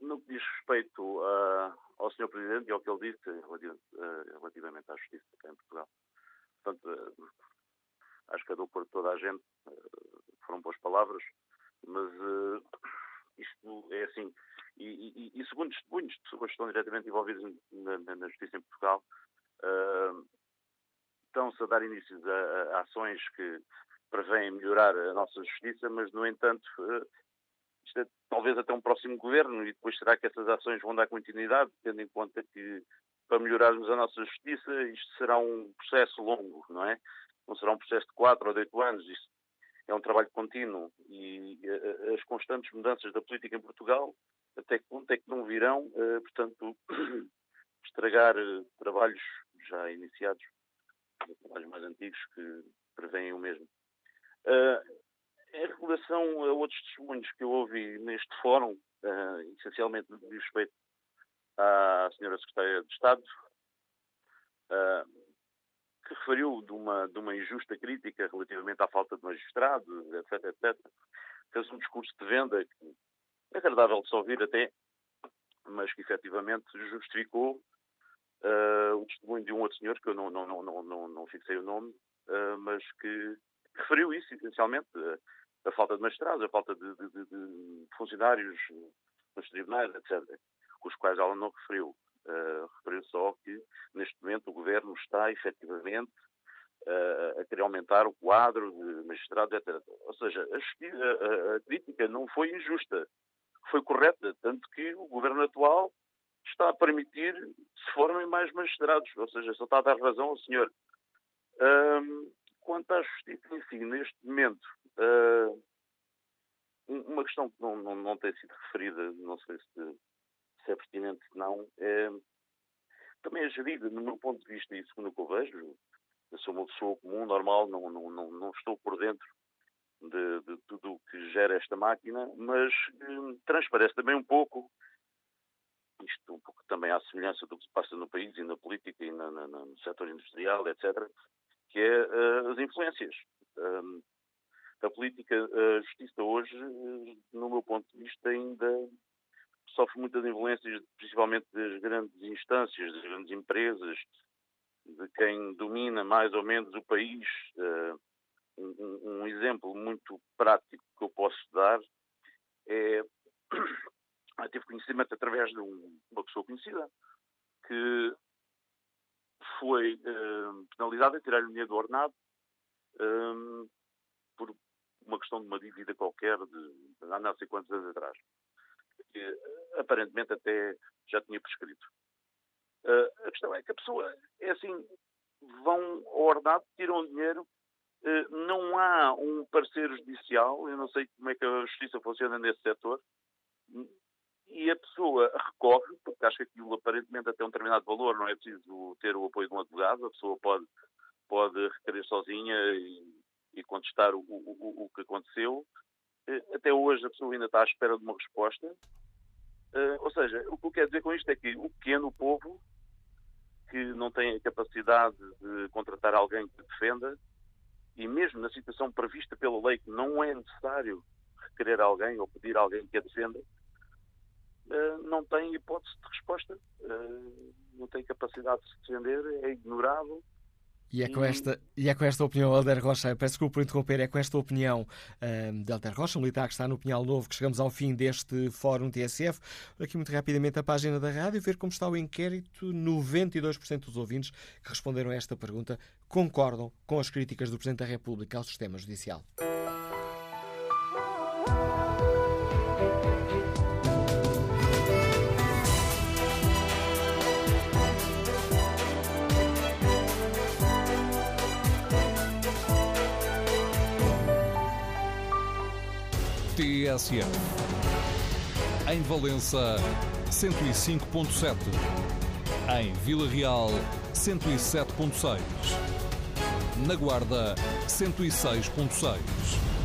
no que diz respeito uh, ao Sr. Presidente e ao que ele disse uh, relativamente à justiça em Portugal, portanto, acho que a dor por toda a gente foram boas palavras, mas isto é assim. E, e, e segundo testemunhos de pessoas que estão diretamente envolvidas na, na, na justiça em Portugal, estão-se a dar inícios a, a, ações que prevêem melhorar a nossa justiça, mas, no entanto, uh, isto é talvez até um próximo governo e depois será que essas ações vão dar continuidade, tendo em conta que para melhorarmos a nossa justiça isto será um processo longo, não é? Não será um processo de quatro ou de oito anos, isto é um trabalho contínuo e uh, as constantes mudanças da política em Portugal até que ponto é que não virão, portanto, [coughs] estragar trabalhos já iniciados trabalhos mais antigos que prevêem o mesmo. Uh, em relação a outros testemunhos que eu ouvi neste fórum, uh, essencialmente de respeito à senhora Secretária de Estado, uh, que referiu de uma, de uma injusta crítica relativamente à falta de magistrados, etc, etc. Fez um discurso de venda que é agradável de se ouvir até, mas que efetivamente justificou uh, o testemunho de um outro senhor, que eu não, não, não, não, não fixei o nome, uh, mas que referiu isso, essencialmente, uh, a falta de magistrados, a falta de, de, de, de, funcionários nos tribunais, etc., os quais ela não referiu. Uh, referiu só que, neste momento, o governo está, efetivamente, a querer aumentar o quadro de magistrados, etc. Ou seja, a, a, a crítica não foi injusta, foi correta, tanto que o governo atual está a permitir se formem mais magistrados, ou seja, só está a dar razão ao senhor. Um, quanto à justiça em si, neste momento, uh, uma questão que não, não, não, tem sido referida, não sei se, se é pertinente ou não, é, também é gerida, no meu ponto de vista, e segundo o que eu vejo, eu sou uma pessoa comum, normal, não, não, não, não estou por dentro de, de tudo o que gera esta máquina, mas hum, transparece também um pouco isto um pouco também à semelhança do que se passa no país e na política e na, na, no setor industrial, etc., que é uh, as influências. Um, a política, a justiça hoje, no meu ponto de vista, ainda sofre muitas influências, principalmente das grandes instâncias, das grandes empresas, de quem domina mais ou menos o país. Uh, um, um, exemplo muito prático que eu posso dar é ah, tive conhecimento através de um, uma pessoa conhecida que foi uh, penalizada tirar-lhe dinheiro do ordenado um, por uma questão de uma dívida qualquer de, há não sei quantos anos atrás. Uh, aparentemente até já tinha prescrito. Uh, a questão é que a pessoa é assim, vão ao ordenado, tiram o dinheiro, não há um parecer judicial, eu não sei como é que a justiça funciona nesse setor, e a pessoa recorre, porque acha que aquilo aparentemente até um determinado valor, não é preciso ter o apoio de um advogado, a pessoa pode, pode requerer sozinha e, e contestar o, o, o, que aconteceu. Eh, até hoje a pessoa ainda está à espera de uma resposta. Uh, ou seja, o que eu quero dizer com isto é que o pequeno povo, que não tem a capacidade de contratar alguém que defenda, e mesmo na situação prevista pela lei que não é necessário requerer alguém ou pedir alguém que a defenda, não tem hipótese de resposta, uh, não tem capacidade de se defender, é ignorado. E é, com esta, e é com esta opinião, Helder Rocha, peço desculpa por interromper, é com esta opinião uh, de Helder Rocha, militar que está no Pinhal Novo, que chegamos ao fim deste Fórum TSF. Aqui muito rapidamente a página da rádio, ver como está o inquérito. 92% dos ouvintes que responderam a esta pergunta concordam com as críticas do Presidente da República ao sistema judicial. TSF. Em Valença, 105.7. Em Vila Real, 107.6. Na Guarda, 106.6.